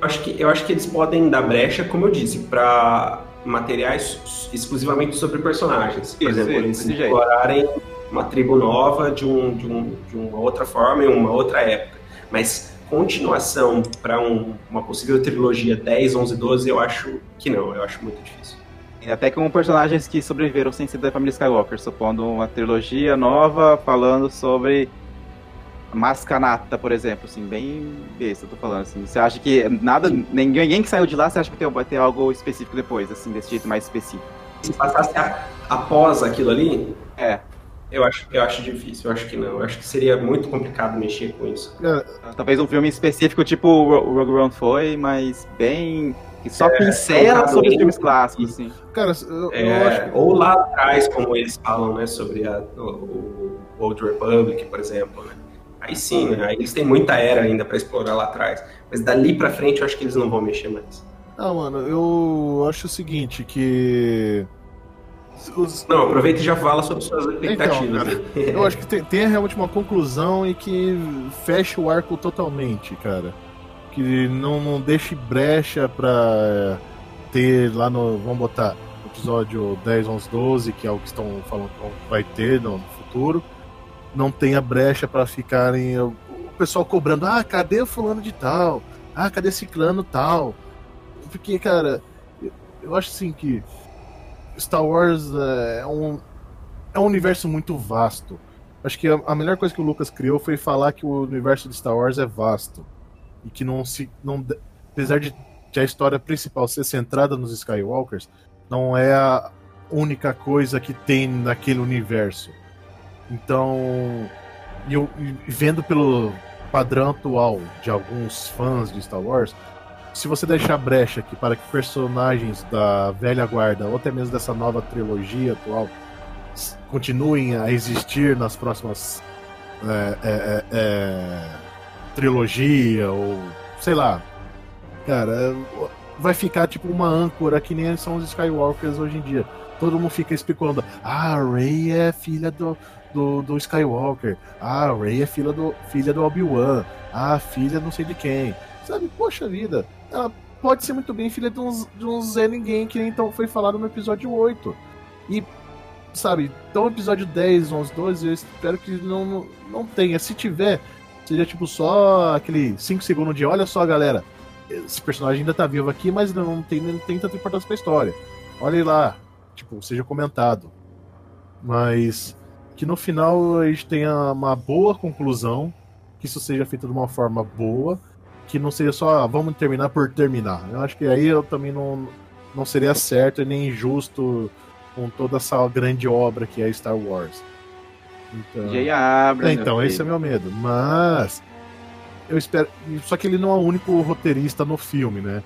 S1: Eu acho, que, eu acho que eles podem dar brecha, como eu disse, para materiais exclusivamente sobre personagens. Por isso, exemplo, eles explorarem uma tribo nova de, um, de, um, de uma outra forma, em uma outra época. Mas continuação para um, uma possível trilogia 10, 11, 12, eu acho que não, eu acho muito difícil.
S3: Até com personagens que sobreviveram sem ser da família Skywalker, supondo uma trilogia nova falando sobre Mascanata, por exemplo, assim, bem besta, tô falando assim. Você acha que nada, ninguém, ninguém que saiu de lá, você acha que vai ter algo específico depois, assim, desse jeito mais específico?
S1: Se passasse a, após aquilo ali?
S3: É.
S1: Eu acho, eu acho difícil, eu acho que não. Eu acho que seria muito complicado mexer com isso. É.
S3: Talvez um filme específico, tipo o Rogue One foi, mas bem que só é, pincela sobre os filmes clássicos, assim.
S2: Cara, eu,
S1: é, eu acho que... Ou lá atrás, como eles falam, né, sobre a, o, o Old Republic, por exemplo, né? Aí sim, né? Aí eles têm muita era ainda para explorar lá atrás. Mas dali para frente eu acho que eles não vão mexer mais.
S2: Ah, mano, eu acho o seguinte, que.
S1: Os... Não, aproveita e já fala sobre suas expectativas. Então,
S2: cara, eu acho que tem, tem realmente uma conclusão e que fecha o arco totalmente, cara que não, não deixe brecha pra ter lá no. Vamos botar episódio 10, 11, 12, que é o que estão falando que vai ter no futuro. Não tenha brecha para ficarem. O pessoal cobrando, ah, cadê o fulano de tal? Ah, cadê ciclano tal? Porque, cara, eu, eu acho assim que Star Wars é um, é um universo muito vasto. Acho que a, a melhor coisa que o Lucas criou foi falar que o universo de Star Wars é vasto. E que não se. Não, apesar de, de a história principal ser centrada nos Skywalkers, não é a única coisa que tem naquele universo. Então, e vendo pelo padrão atual de alguns fãs de Star Wars, se você deixar brecha aqui para que personagens da velha guarda ou até mesmo dessa nova trilogia atual continuem a existir nas próximas é, é, é, é trilogia ou sei lá, cara, vai ficar tipo uma âncora que nem são os Skywalkers hoje em dia. Todo mundo fica especulando. Ah, a Rey é filha do, do, do Skywalker. Ah, a Rey é filha do, filha do Obi-Wan. Ah, filha não sei de quem. Sabe, poxa vida. Ela pode ser muito bem filha de uns, de uns Zé Ninguém, que nem então foi falado no episódio 8. E, sabe, então episódio 10, 11, 12, eu espero que não, não, não tenha. Se tiver, seria tipo só aquele 5 segundos de olha só, galera esse personagem ainda tá vivo aqui, mas não tem, não tem tanta importância pra história. Olha lá, tipo, seja comentado. Mas que no final a gente tenha uma boa conclusão, que isso seja feito de uma forma boa, que não seja só ah, vamos terminar por terminar. Eu acho que aí eu também não, não seria certo e nem justo com toda essa grande obra que é Star Wars.
S3: Então, Abrams,
S2: é, então esse é meu medo. Mas eu espero. Só que ele não é o único roteirista no filme, né?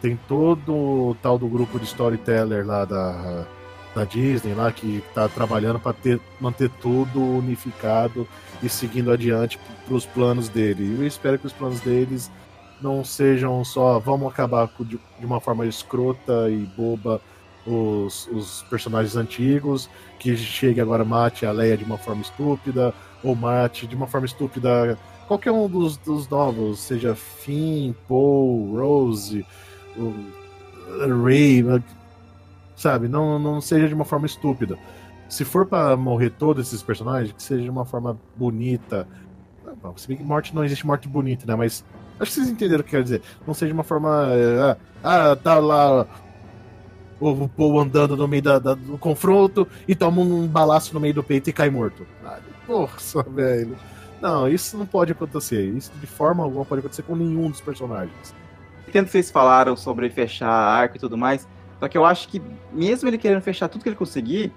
S2: Tem todo o tal do grupo de storyteller lá da, da Disney lá que tá trabalhando para manter tudo unificado e seguindo adiante para os planos dele. Eu espero que os planos deles não sejam só vamos acabar de, uma forma escrota e boba os, os personagens antigos, que chegue agora mate a Leia de uma forma estúpida, ou mate de uma forma estúpida qualquer um dos, dos novos, seja Finn, Paul, Rose, Ray, sabe? Não, não seja de uma forma estúpida. Se for para morrer todos esses personagens, que seja de uma forma bonita. Se bem que morte não existe morte bonita, né? Mas acho que vocês entenderam o que quer dizer. Não seja uma forma. Ah, ah tá lá o Paul andando no meio da, da, do confronto e toma um balaço no meio do peito e cai morto. Ah, porra, <laughs> velho. Não, isso não pode acontecer. Isso de forma alguma pode acontecer com nenhum dos personagens.
S3: Entendo que vocês falaram sobre fechar arco e tudo mais, só que eu acho que mesmo ele querendo fechar tudo que ele conseguir,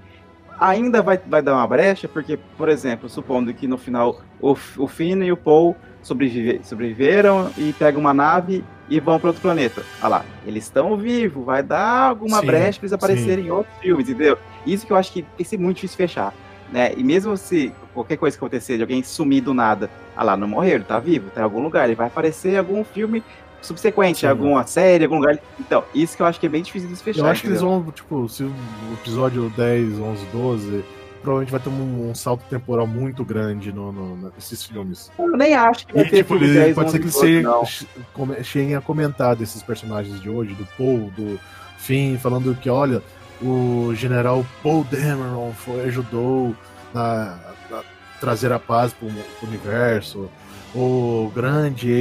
S3: ainda vai, vai dar uma brecha, porque, por exemplo, supondo que no final o, o Finn e o Paul sobrevive, sobreviveram e pegam uma nave e vão para outro planeta. Olha lá, eles estão vivos, vai dar alguma sim, brecha para eles aparecerem sim. em outros filmes, entendeu? Isso que eu acho que tem ser muito difícil fechar né? E mesmo se qualquer coisa que acontecer de alguém sumir do nada, ah lá, não morreu, ele tá vivo, tá em algum lugar, ele vai aparecer em algum filme subsequente, Sim. alguma série, algum lugar. Então, isso que eu acho que é bem difícil de fechar.
S2: Eu acho entendeu? que eles vão, tipo, se o episódio 10, 11, 12 provavelmente vai ter um, um, salto temporal muito grande no, no, nesses filmes.
S3: Eu nem acho que vai
S2: e, ter tipo, 10, Pode ser que eles cheguem a comentar desses personagens de hoje, do Paul, do Finn, falando que, olha, o general Paul Dameron foi, ajudou a, a trazer a paz para o universo. O grande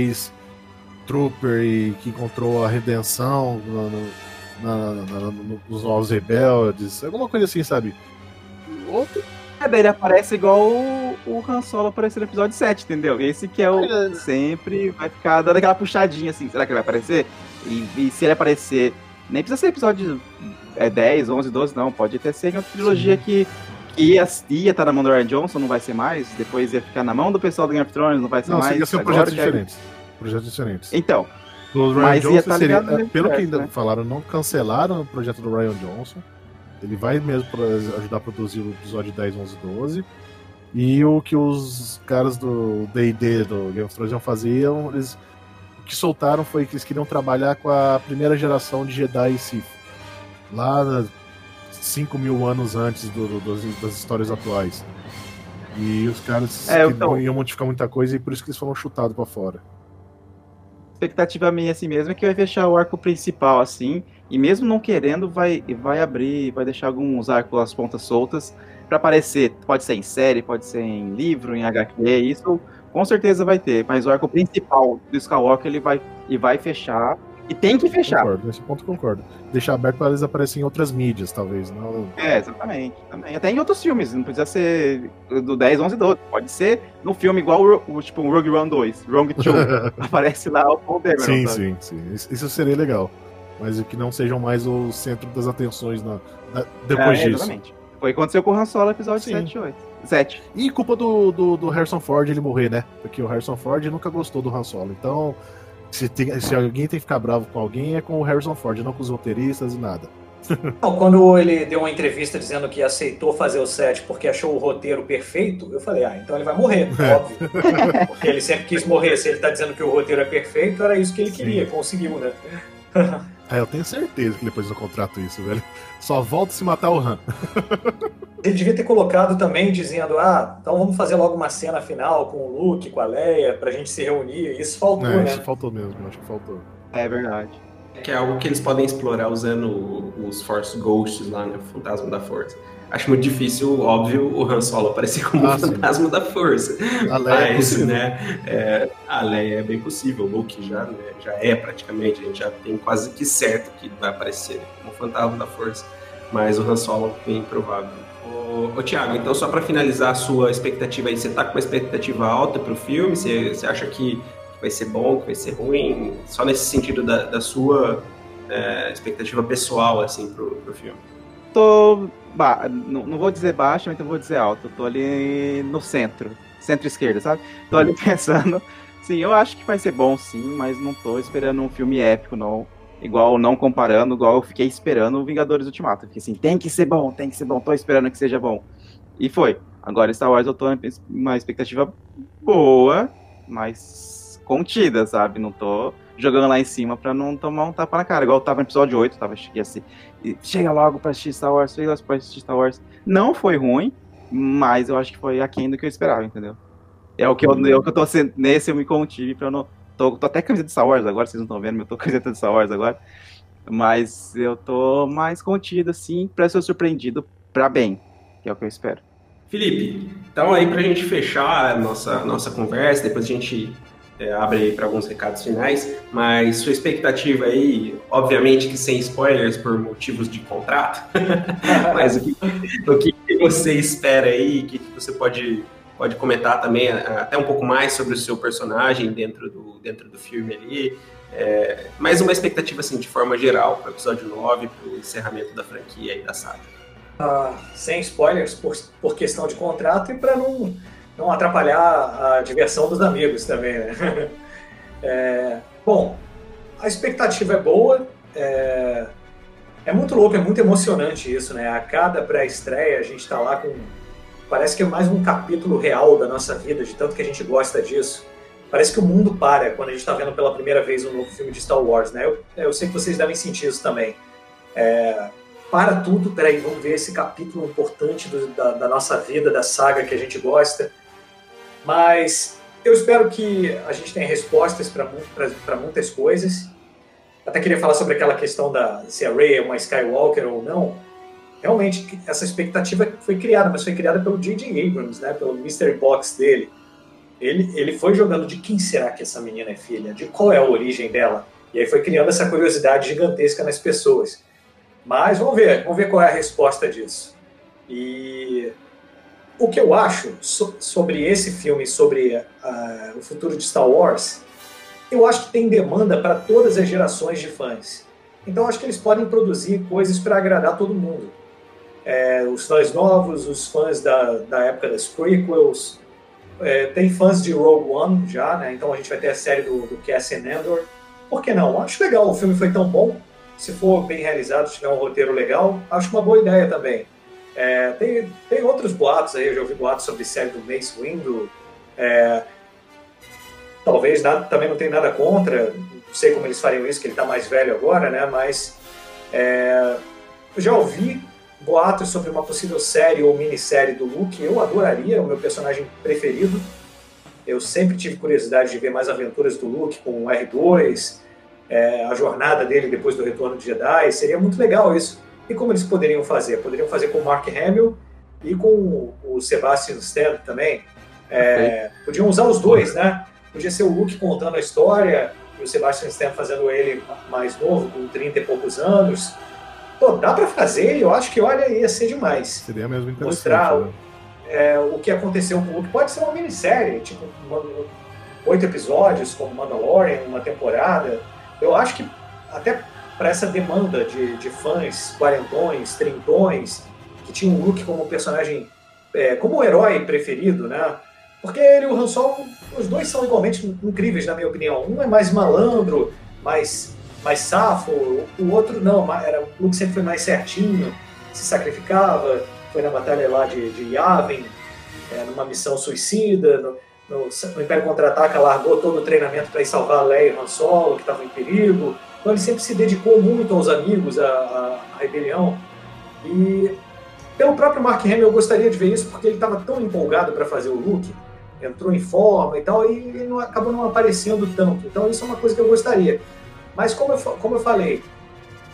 S2: ex-trooper que encontrou a redenção no, no, na, na, nos Novos Rebeldes. Alguma coisa assim, sabe?
S3: Outro. É, daí ele aparece igual o, o Han Solo apareceu no episódio 7, entendeu? Esse que é o. É. Sempre vai ficar dando aquela puxadinha assim. Será que ele vai aparecer? E, e se ele aparecer. Nem precisa ser episódio é 10, 11, 12, não. Pode até ser uma trilogia que, que ia, estar tá na mão do Ryan Johnson, não vai ser mais. Depois ia ficar na mão do pessoal do Game of Thrones, não vai ser
S2: não,
S3: mais.
S2: Ia ser projetos diferentes. Projetos diferentes.
S3: Então.
S2: O Ryan mas Johnson tá seria, pelo que ainda né? falaram, não cancelaram o projeto do Ryan Johnson. Ele vai mesmo ajudar a produzir o episódio 10, 11, 12. E o que os caras do D&D, do Game of Thrones, faziam, eles o que soltaram foi que eles queriam trabalhar com a primeira geração de Jedi e Sith lá 5 mil anos antes do, do, das, das, histórias atuais. E os caras é, então... iam modificar muita coisa e por isso que eles foram chutados para fora.
S3: Expectativa minha assim mesmo é que vai fechar o arco principal assim, e mesmo não querendo, vai, vai abrir, vai deixar alguns arcos, as pontas soltas para aparecer. Pode ser em série, pode ser em livro, em HQ, isso com certeza vai ter, mas o arco principal do Skywalker ele vai, e vai fechar e tem que fechar.
S2: Concordo, nesse ponto concordo. Deixar aberto para eles aparecerem em outras mídias, talvez. Não...
S3: É, exatamente. Também. Até em outros filmes, não precisa ser do 10, 11, 12. Pode ser no filme igual o, o tipo um Rogue One 2, Rogue 2. aparece lá o Paul Dameron.
S2: Sim, sabe? sim, sim. Isso seria legal. Mas que não sejam mais o centro das atenções na, na depois é, disso. Exatamente.
S3: Foi o que aconteceu com o Han Solo, episódio sim. 7 e 8. 7.
S2: E culpa do, do, do Harrison Ford ele morrer, né? Porque o Harrison Ford nunca gostou do Han Solo. Então, se, tem, se alguém tem que ficar bravo com alguém, é com o Harrison Ford, não com os roteiristas e nada. <laughs>
S4: Não, quando ele deu uma entrevista dizendo que aceitou fazer o set porque achou o roteiro perfeito, eu falei, ah, então ele vai morrer, é. óbvio. <laughs> porque ele sempre quis morrer. Se ele tá dizendo que o roteiro é perfeito, era isso que ele queria, Sim. conseguiu, né?
S2: É, eu tenho certeza que depois do contrato isso, velho. Só volta se matar o Han. <laughs>
S4: Ele devia ter colocado também dizendo, ah, então vamos fazer logo uma cena final com o Luke, com a Leia, pra gente se reunir. Isso faltou, é, né?
S2: Isso faltou mesmo, acho que faltou.
S3: É verdade.
S1: Que é algo que eles podem explorar usando os Force Ghosts lá, né? O Fantasma da Força. Acho muito difícil, óbvio, o Han Solo aparecer como ah, fantasma sim. da força. A Leia é Mas, é né, é, a Leia é bem possível, o Luke já, né, já é praticamente, a gente já tem quase que certo que vai aparecer como fantasma da força. Mas o Han Solo é bem provável. Ô, ô Thiago, então só para finalizar a sua expectativa aí, você tá com uma expectativa alta pro filme? Você, você acha que vai ser bom, que vai ser ruim? Só nesse sentido da, da sua é, expectativa pessoal, assim, pro, pro filme?
S3: Tô ba não, não vou dizer baixo, mas eu vou dizer alto. Eu tô ali no centro, centro-esquerda, sabe? Tô ali <laughs> pensando. Sim, eu acho que vai ser bom sim, mas não tô esperando um filme épico, não. Igual, não comparando, igual eu fiquei esperando o Vingadores Ultimato. Fiquei assim, tem que ser bom, tem que ser bom, tô esperando que seja bom. E foi. Agora Star Wars eu tô uma expectativa boa, mas contida, sabe? Não tô jogando lá em cima pra não tomar um tapa na cara. Igual eu tava no episódio 8, tava assim, chega logo pra assistir Star Wars, chega logo pra assistir Star Wars. Não foi ruim, mas eu acho que foi aquém do que eu esperava, entendeu? É o que eu, é o que eu tô sendo, nesse eu me contive pra não... Tô, tô até camiseta de Star Wars agora, vocês não estão vendo, eu tô camiseta de Star Wars agora. Mas eu tô mais contido, assim, pra ser surpreendido pra bem, que é o que eu espero.
S1: Felipe, então aí pra gente fechar a nossa, nossa conversa, depois a gente é, abre aí para alguns recados finais, mas sua expectativa aí, obviamente que sem spoilers por motivos de contrato, <laughs> mas o que, o que você espera aí, que você pode, pode comentar também até um pouco mais sobre o seu personagem dentro do, dentro do filme ali, é, mais uma expectativa assim de forma geral para o episódio 9, para o encerramento da franquia e da saga.
S4: Uh, sem spoilers por, por questão de contrato e para não não atrapalhar a diversão dos amigos também, né? <laughs> É, bom, a expectativa é boa, é, é, muito louco, é muito emocionante isso, né? A cada pré-estreia a gente está lá com. Parece que é mais um capítulo real da nossa vida, de tanto que a gente gosta disso. Parece que o mundo para quando a gente está vendo pela primeira vez um novo filme de Star Wars, né? Eu, eu sei que vocês devem sentir isso também. É, para tudo, peraí, vamos ver esse capítulo importante do, da, da nossa vida, da saga que a gente gosta mas eu espero que a gente tenha respostas para muitas coisas. Até queria falar sobre aquela questão da se a Rey é uma Skywalker ou não. Realmente, essa expectativa foi criada, mas foi criada pelo J.J. Abrams, né, pelo Mystery Box dele. Ele, ele foi jogando de quem será que essa menina é filha, de qual é a origem dela. E aí foi criando essa curiosidade gigantesca nas pessoas. Mas vamos ver, vamos ver qual é a resposta disso. E o que eu acho so, sobre esse filme, sobre uh, o futuro de Star Wars, eu acho que tem demanda para todas as gerações de fãs. Então acho que eles podem produzir coisas para agradar todo mundo. É, os fãs novos, os fãs da, da época das prequels, é, tem fãs de Rogue One já, né? Então a gente vai ter a série do, do Cassian Andor. Por que não? Acho legal, o filme foi tão bom. Se for bem realizado, se tiver um roteiro legal, acho uma boa ideia também. É, tem, tem outros boatos aí, eu já ouvi boatos sobre série do Mace Windu. É, talvez nada, também não tenha nada contra, não sei como eles fariam isso, que ele está mais velho agora, né? Mas é, eu já ouvi boatos sobre uma possível série ou minissérie do Luke. Eu adoraria, é o meu personagem preferido. Eu sempre tive curiosidade de ver mais aventuras do Luke com o R2, é, a jornada dele depois do retorno de Jedi. Seria muito legal isso. E como eles poderiam fazer? Poderiam fazer com o Mark Hamill e com o Sebastian Stan também. É, podiam usar os dois, né? Podia ser o Luke contando a história e o Sebastian Stan fazendo ele mais novo, com 30 e poucos anos. Pô, dá para fazer, eu acho que, olha, ia ser demais.
S2: Seria mesmo interessante.
S4: Mostrar
S2: né?
S4: é, o que aconteceu com o Luke. Pode ser uma minissérie, tipo, oito episódios, como Mandalorian, uma temporada. Eu acho que até para essa demanda de, de fãs quarentões, trintões, que tinham o Luke como personagem, é, como o herói preferido, né? Porque ele e o Han Solo, os dois são igualmente incríveis, na minha opinião. Um é mais malandro, mais, mais safo, o outro não, era, o Luke sempre foi mais certinho, se sacrificava, foi na batalha lá de, de Yavin, é, numa missão suicida, no, no, no Império Contra-Ataca largou todo o treinamento para ir salvar Leia e Han Solo, que estavam em perigo. Então ele sempre se dedicou muito aos amigos, à, à rebelião. E pelo próprio Mark Hamill eu gostaria de ver isso, porque ele estava tão empolgado para fazer o Luke, entrou em forma e tal, e ele não, acabou não aparecendo tanto. Então isso é uma coisa que eu gostaria. Mas como eu, como eu falei,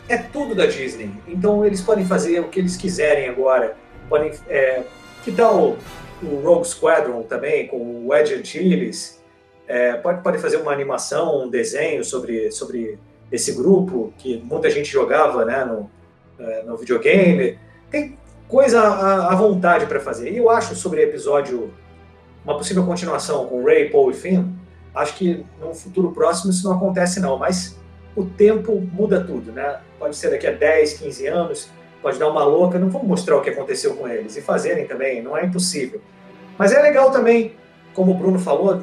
S4: é tudo da Disney. Então eles podem fazer o que eles quiserem agora. Podem, é, que tal o Rogue Squadron também, com o Ed Antilles? É, pode, pode fazer uma animação, um desenho sobre, sobre esse grupo que muita gente jogava né, no, é, no videogame. Tem coisa à, à vontade para fazer. E eu acho sobre episódio, uma possível continuação com Ray, Paul e Finn, acho que no futuro próximo isso não acontece não, mas o tempo muda tudo, né? Pode ser daqui a 10, 15 anos, pode dar uma louca, não vamos mostrar o que aconteceu com eles e fazerem também, não é impossível. Mas é legal também, como o Bruno falou,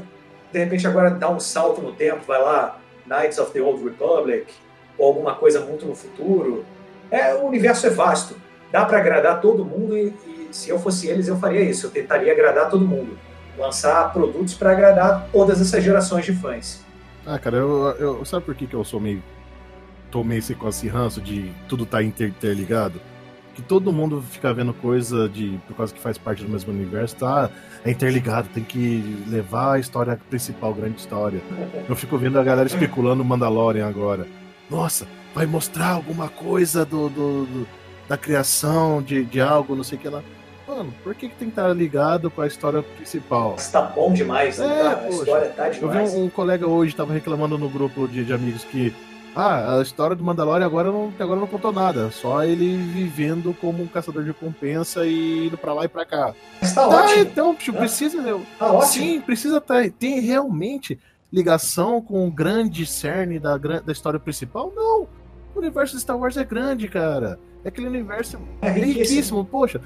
S4: de repente agora dar um salto no tempo, vai lá, Knights of the Old Republic, ou alguma coisa muito no futuro. É, o universo é vasto dá para agradar todo mundo e, e, se eu fosse eles eu faria isso, eu tentaria agradar todo mundo, lançar produtos para agradar todas essas gerações de fãs.
S2: Ah, cara, eu, eu sabe por que, que eu sou meio tomei esse com esse ranço de tudo tá interligado? Que todo mundo fica vendo coisa de por causa que faz parte do mesmo universo, tá? É interligado, tem que levar a história principal, grande história. Eu fico vendo a galera especulando Mandalorian agora. Nossa, vai mostrar alguma coisa do, do, do da criação de, de algo, não sei o que lá. Mano, por que, que tem que estar ligado com a história principal?
S4: Está bom demais, né? É, a história tá demais.
S2: Eu vi um, um colega hoje estava reclamando no grupo de, de, amigos que ah, a história do Mandalorian agora não, agora não contou nada, só ele vivendo como um caçador de recompensa e indo para lá e para cá.
S4: Mas tá, tá ótimo.
S2: então, tipo, precisa.
S4: Tá ótimo.
S2: Sim, precisa ter, ter realmente ligação com o grande cerne da, da história principal? Não. O universo de Star Wars é grande, cara. É aquele universo é riquíssimo. riquíssimo. Poxa,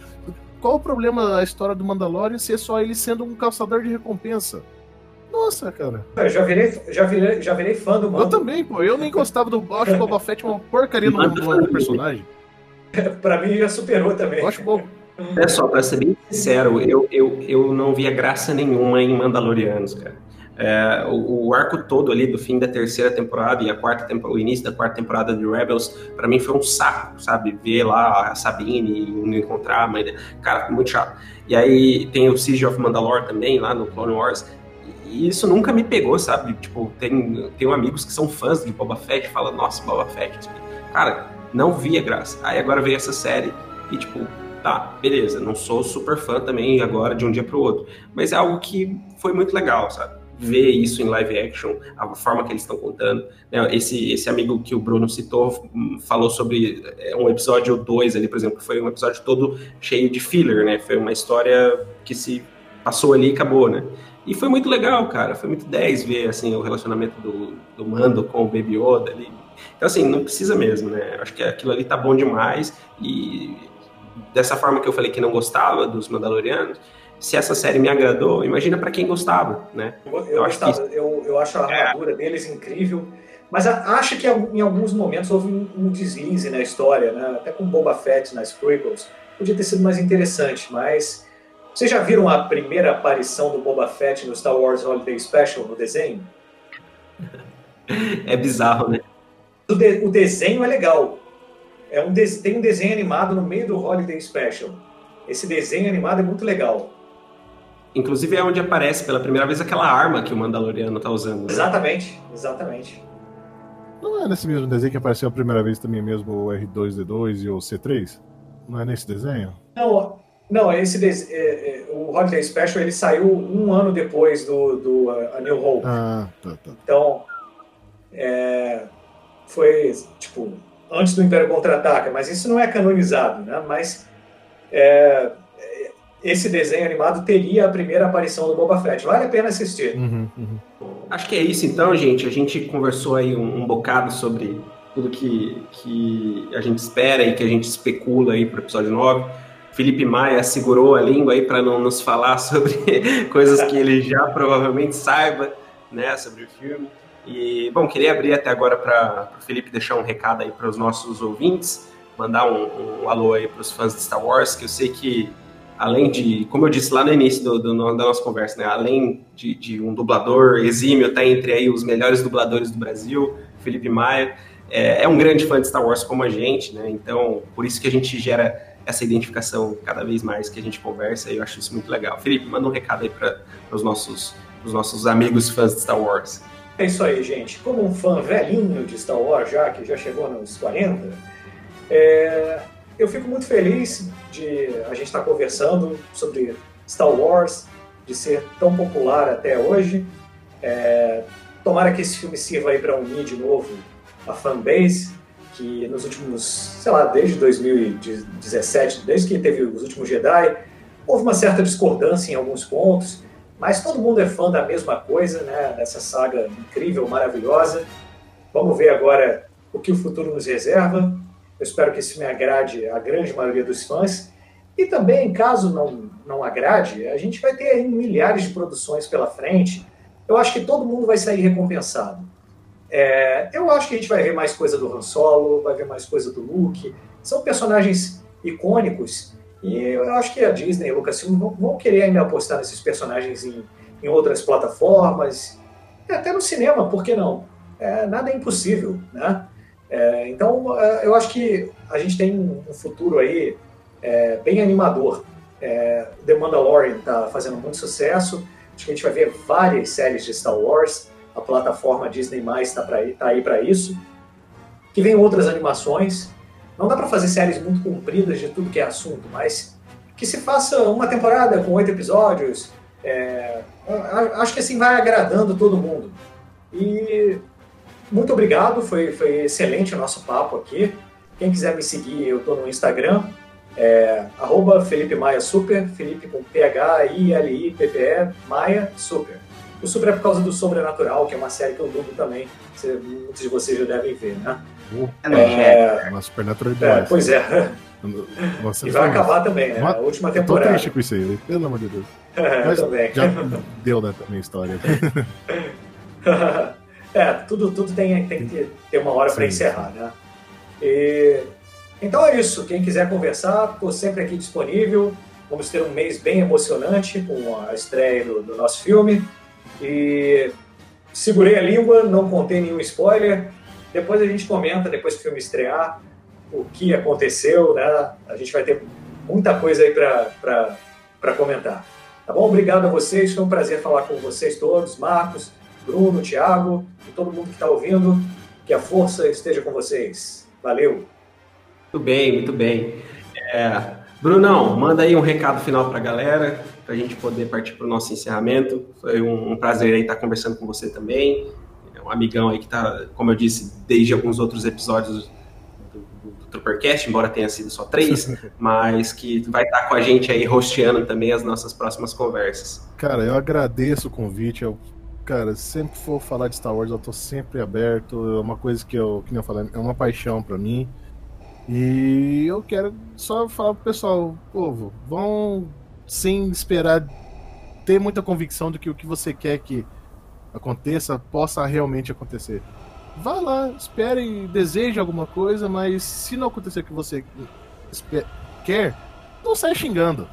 S2: qual o problema da história do Mandalorian ser só ele sendo um caçador de recompensa? Nossa, cara.
S4: Eu já virei, já virei, já virei fã do
S2: Mando. Eu também, pô. Eu nem gostava do. Acho o Boba Fett uma porcaria no, no, personagem. <laughs>
S4: pra mim já superou também.
S2: Eu acho bom.
S1: É só, pra ser bem sincero, eu, eu, eu não via graça nenhuma em Mandalorianos, cara. É, o, o, arco todo ali do fim da terceira temporada e a quarta temporada, o início da quarta temporada de Rebels, para mim foi um saco, sabe? Ver lá a Sabine e não encontrar a mãe dele. Cara, muito chato. E aí tem o Siege of Mandalore também, lá no Clone Wars. E isso nunca me pegou, sabe? Tipo, tem, tenho amigos que são fãs de Boba Fett, falam, nossa, Boba Fett. Cara, não via graça. Aí agora veio essa série e, tipo, tá, beleza, não sou super fã também agora de um dia pro outro. Mas é algo que foi muito legal, sabe? Ver isso em live action, a forma que eles estão contando. Né? Esse, esse amigo que o Bruno citou hum, falou sobre é, um episódio 2 ali, por exemplo, que foi um episódio todo cheio de filler, né? Foi uma história que se passou ali e acabou, né? E foi muito legal, cara. Foi muito 10 ver assim, o relacionamento do, do Mando com o Baby Yoda ali. Então, assim, não precisa mesmo, né? Acho que aquilo ali tá bom demais. E dessa forma que eu falei que não gostava dos Mandalorianos, se essa série me agradou, imagina para quem gostava, né?
S4: Eu, eu, eu acho, que... eu, eu acho a é. armadura é. deles incrível, mas acho que em alguns momentos houve um, um deslize na história, né? Até com Boba Fett nas prequels, podia ter sido mais interessante, mas vocês já viram a primeira aparição do Boba Fett no Star Wars Holiday Special no desenho? <laughs>
S1: É bizarro, né?
S4: O, de, o desenho é legal. É um de, tem um desenho animado no meio do Holiday Special. Esse desenho animado é muito legal.
S1: Inclusive é onde aparece pela primeira vez aquela arma que o Mandaloriano tá usando. Né?
S4: Exatamente, exatamente.
S2: Não é nesse mesmo desenho que apareceu a primeira vez também mesmo o R2D2 e o C3? Não é nesse desenho?
S4: Não, não esse de... É, é, o Holiday Special ele saiu um ano depois do, do uh, A New Hope.
S2: Ah, tá, tá.
S4: Então, é, foi tipo antes do Império Contra-Ataca, mas isso não é canonizado, né? Mas é, esse desenho animado teria a primeira aparição do Boba Fett. Vale a pena assistir.
S2: Uhum, uhum.
S1: Acho que é isso então, gente. A gente conversou aí um, um bocado sobre tudo que, que a gente espera e que a gente especula aí para o episódio 9. Felipe Maia segurou a língua aí para não nos falar <laughs> sobre coisas que ele já provavelmente saiba, né, sobre o filme. E, bom, queria abrir até agora para o Felipe deixar um recado aí para os nossos ouvintes, mandar um, um alô aí para os fãs de Star Wars, que eu sei que além de, como eu disse lá no início do, do, da nossa conversa, né, além de, de, um dublador exímio, tá entre aí os melhores dubladores do Brasil, Felipe Maia, é, é, um grande fã de Star Wars como a gente, né, então por isso que a gente gera essa identificação cada vez mais que a gente conversa e eu acho isso muito legal. Felipe, manda um recado aí para os nossos, os nossos amigos fãs de Star Wars.
S4: É isso aí, gente. Como um fã velhinho de Star Wars já, que já chegou nos 40, é, eu fico muito feliz de a gente estar conversando sobre Star Wars, de ser tão popular até hoje. É, tomara que esse filme sirva aí para unir de novo a fanbase, que nos últimos, sei lá, desde 2017, desde que teve os últimos Jedi, houve uma certa discordância em alguns pontos, mas todo mundo é fã da mesma coisa, né? Dessa saga incrível, maravilhosa. Vamos ver agora o que o futuro nos reserva. Eu espero que esse filme agrade a grande maioria dos fãs. E também, caso não, não agrade, a gente vai ter milhares de produções pela frente. Eu acho que todo mundo vai sair recompensado. É, eu acho que a gente vai ver mais coisa do Han Solo, vai ver mais coisa do Luke. São personagens icônicos e eu acho que a Disney e a Lucasfilm vão, vão querer ainda apostar nesses personagens em, em outras plataformas, até no cinema, por que não? É, nada é impossível, né? É, então, é, eu acho que a gente tem um futuro aí é, bem animador. É, The Mandalorian está fazendo muito sucesso. Acho que a gente vai ver várias séries de Star Wars. A plataforma Disney está tá aí para isso. Que vem outras animações. Não dá para fazer séries muito compridas de tudo que é assunto, mas que se faça uma temporada com oito episódios. É, acho que assim vai agradando todo mundo. E muito obrigado, foi, foi excelente o nosso papo aqui. Quem quiser me seguir, eu estou no Instagram, é, arroba Felipe Maia Super, Felipe com P-H-I-L-I-P-P-E, Maia Super. O Super é por causa do Sobrenatural, que é uma série que eu dublo também, você, muitos de vocês já devem ver, né?
S2: Uh, é, uma supernaturalidade.
S4: É, pois é. <laughs> Nossa, e vai acabar também, né? Uma... A última temporada.
S2: Tô triste com isso aí, pelo amor de Deus. <laughs>
S4: É, Mas também.
S2: já deu, né, também a história. <laughs>
S4: É, tudo, tudo tem, tem que ter uma hora para encerrar, né? E, então é isso. Quem quiser conversar, estou sempre aqui disponível. Vamos ter um mês bem emocionante com a estreia do, do nosso filme. E segurei a língua, não contei nenhum spoiler. Depois a gente comenta, depois que o filme estrear, o que aconteceu, né? A gente vai ter muita coisa aí para comentar. Tá bom? Obrigado a vocês, foi um prazer falar com vocês todos, Marcos, Bruno, Thiago e todo mundo que está ouvindo. Que a força esteja com vocês. Valeu!
S1: Muito bem, muito bem. É, Brunão, manda aí um recado final para a galera, para a gente poder partir para o nosso encerramento. Foi um, um prazer aí estar conversando com você também. É um amigão aí que está, como eu disse, desde alguns outros episódios do, Troopercast, embora tenha sido só três, <laughs> mas que vai estar com a gente aí rosteando também as nossas próximas conversas.
S2: Cara, eu agradeço o convite, eu cara, sempre for falar de Star Wars, eu tô sempre aberto. É uma coisa que eu, que eu falei, é uma paixão para mim. E eu quero só falar pro pessoal, povo, vão sem esperar ter muita convicção de que o que você quer que aconteça possa realmente acontecer. Vá lá, espere e deseje alguma coisa, mas se não acontecer o que você quer, não saia xingando.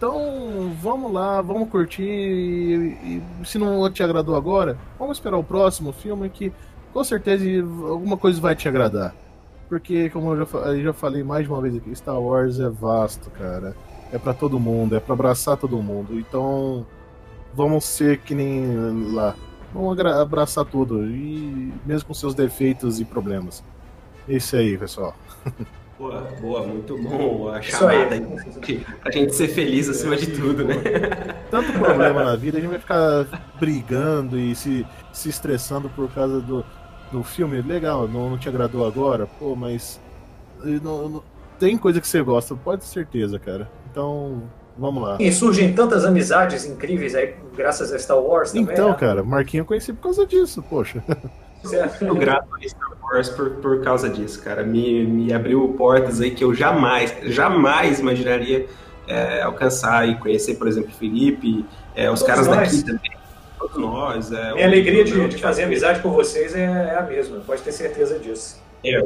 S2: Então, vamos lá, vamos curtir. E, e, se não te agradou agora, vamos esperar o próximo filme que com certeza alguma coisa vai te agradar. Porque, como eu já, eu já falei mais de uma vez aqui, Star Wars é vasto, cara. é para todo mundo, é para abraçar todo mundo. Então, vamos ser que nem lá. Vamos abraçar tudo, e mesmo com seus defeitos e problemas. É isso aí, pessoal. <laughs>
S1: Boa, boa, muito bom a chamada aí. Pra gente ser feliz acima de tudo, né?
S2: Tanto problema na vida, a gente vai ficar brigando e se, se estressando por causa do, do filme. Legal, não, não te agradou agora, pô, mas não, não, tem coisa que você gosta, pode ter certeza, cara. Então, vamos lá.
S4: E surgem tantas amizades incríveis aí, graças a Star Wars também.
S2: Então, né? cara, Marquinho eu conheci por causa disso, poxa. <laughs>
S1: Eu grato a Star Wars por, por causa disso, cara. Me, me abriu portas aí que eu jamais, jamais imaginaria é, alcançar e conhecer, por exemplo, Felipe, é, os caras nós. daqui também. Todos nós. É,
S4: Minha alegria de, de, fazer amizade com vocês é, é, a mesma, pode ter certeza disso.
S1: É,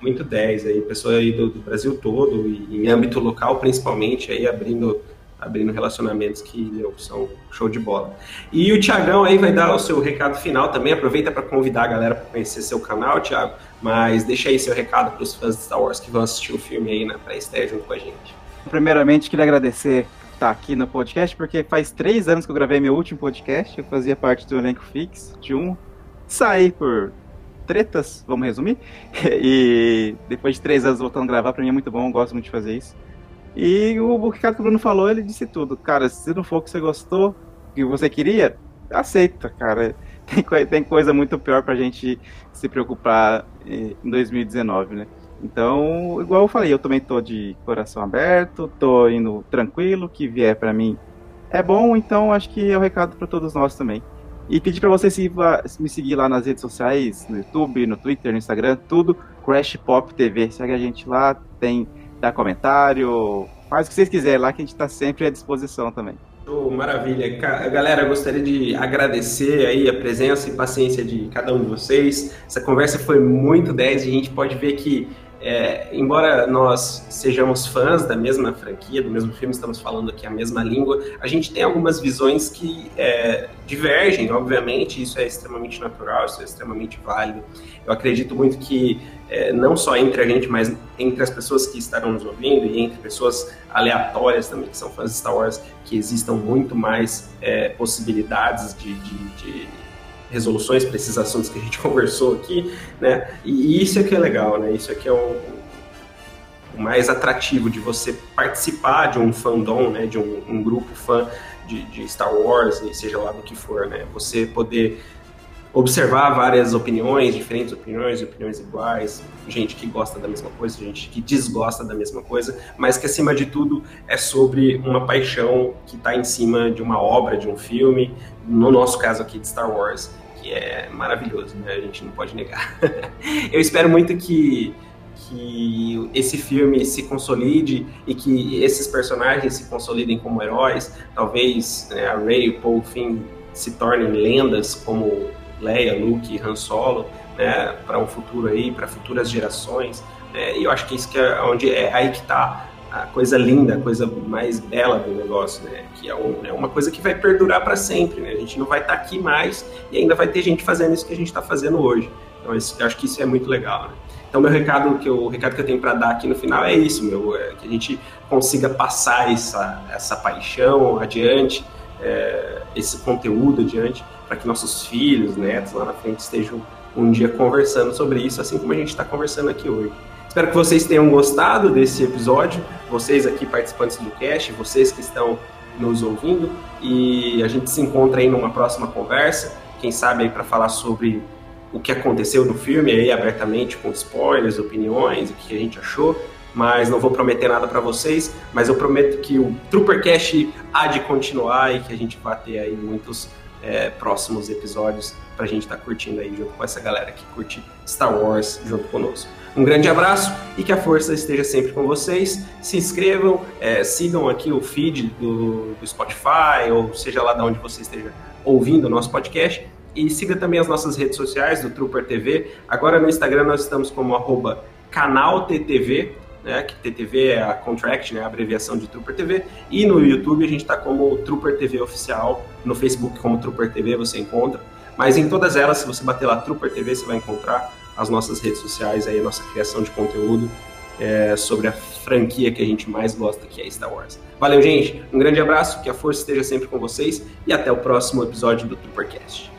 S1: muito 10 aí, pessoa aí do, do Brasil todo e em âmbito local principalmente aí abrindo abrindo relacionamentos que meu, são show de bola. E o Tiagão aí vai dar o seu recado final também. Aproveita para convidar a galera para conhecer seu canal, Thiago. Mas deixa aí seu recado para os fãs de Star Wars que vão assistir o filme aí na pré-estreia junto com a gente.
S3: Primeiramente, queria agradecer estar aqui no podcast, porque faz três anos que eu gravei meu último podcast. Eu fazia parte do elenco fix de um. Saí por tretas, vamos resumir. <laughs> E depois de três anos voltando a gravar, para mim é muito bom, eu gosto muito de fazer isso. E o, que o Bruno falou, ele disse tudo. Cara, se não for o que você gostou, que você queria, aceita, cara. <laughs> Tem, tem coisa muito pior pra gente se preocupar em 2019, né? Então, igual eu falei, eu também tô de coração aberto, tô indo tranquilo, que vier para mim é bom, então acho que é o um recado para todos nós também. E pedir para você se, me seguir lá nas redes sociais, no YouTube, no Twitter, no Instagram, tudo Crash Pop TV. Segue a gente lá, tem dá comentário, faz o que vocês quiserem lá, que a gente está sempre à disposição também.
S1: Oh, maravilha. Galera, gostaria de agradecer aí a presença e paciência de cada um de vocês. Essa conversa foi muito 10 e a gente pode ver que é, embora nós sejamos fãs da mesma franquia, do mesmo filme, estamos falando aqui a mesma língua, a gente tem algumas visões que é, divergem, obviamente, isso é extremamente natural, isso é extremamente válido. Eu acredito muito que, é, não só entre a gente, mas entre as pessoas que estarão nos ouvindo e entre pessoas aleatórias também, que são fãs de Star Wars, que existam muito mais é, possibilidades de, de, de resoluções para esses assuntos que a gente <laughs> conversou aqui, né? E isso é que é legal, né? Isso é que é o, o mais atrativo de você participar de um fandom, né? De um, um grupo fã de, de, Star Wars, seja lá do que for, né? Você poder observar várias opiniões, diferentes opiniões, opiniões iguais, gente que gosta da mesma coisa, gente que desgosta da mesma coisa, mas que acima de tudo é sobre uma paixão que está em cima de uma obra, de um filme, no nosso caso aqui de Star Wars que é maravilhoso, né? A gente não pode negar. <laughs> Eu espero muito que, que esse filme se consolide e que esses personagens se consolidem como heróis. Talvez né, a Rey e o Paul Finn se tornem lendas como Leia, Luke Han Solo, né? Para um futuro aí, para futuras gerações. Né? E eu acho que isso que é onde é aí que está a coisa linda, a coisa mais bela do negócio, né? Que é, um, é uma coisa que vai perdurar para sempre, né? A gente não vai estar tá aqui mais e ainda vai ter gente fazendo isso que a gente está fazendo hoje. Então, eu acho que isso é muito legal, né? Então, meu recado que eu, o recado que eu tenho para dar aqui no final é isso, meu, é que a gente consiga passar essa, essa paixão adiante, é, esse conteúdo adiante, para que nossos filhos, netos lá na frente estejam um dia conversando sobre isso, assim como a gente está conversando aqui hoje. Espero que vocês tenham gostado desse episódio, vocês aqui participantes do cast, vocês que estão nos ouvindo, e a gente se encontra aí numa próxima conversa, quem sabe aí para falar sobre o que aconteceu no filme aí abertamente com spoilers, opiniões, o que a gente achou, mas não vou prometer nada para vocês, mas eu prometo que o Troopercast há de continuar e que a gente vai ter aí muitos é, próximos episódios para a gente estar tá curtindo aí junto com essa galera que curte Star Wars junto conosco. Um grande abraço e que a força esteja sempre com vocês. Se inscrevam, é, sigam aqui o feed do, do, Spotify, ou seja lá de onde você esteja ouvindo o nosso podcast. E siga também as nossas redes sociais do Trooper TV. Agora no Instagram nós estamos como arroba canal TTV, né, que TTV é a contract, né, a abreviação de Trooper TV. E no YouTube a gente está como Trooper TV Oficial. No Facebook como Trooper TV você encontra. Mas em todas elas, se você bater lá Trooper TV, você vai encontrar as nossas redes sociais, aí, a nossa criação de conteúdo. é, sobre a franquia que a gente mais gosta, que é Star Wars. Valeu, gente. Um grande abraço, que a força esteja sempre com vocês e até o próximo episódio do Troopercast.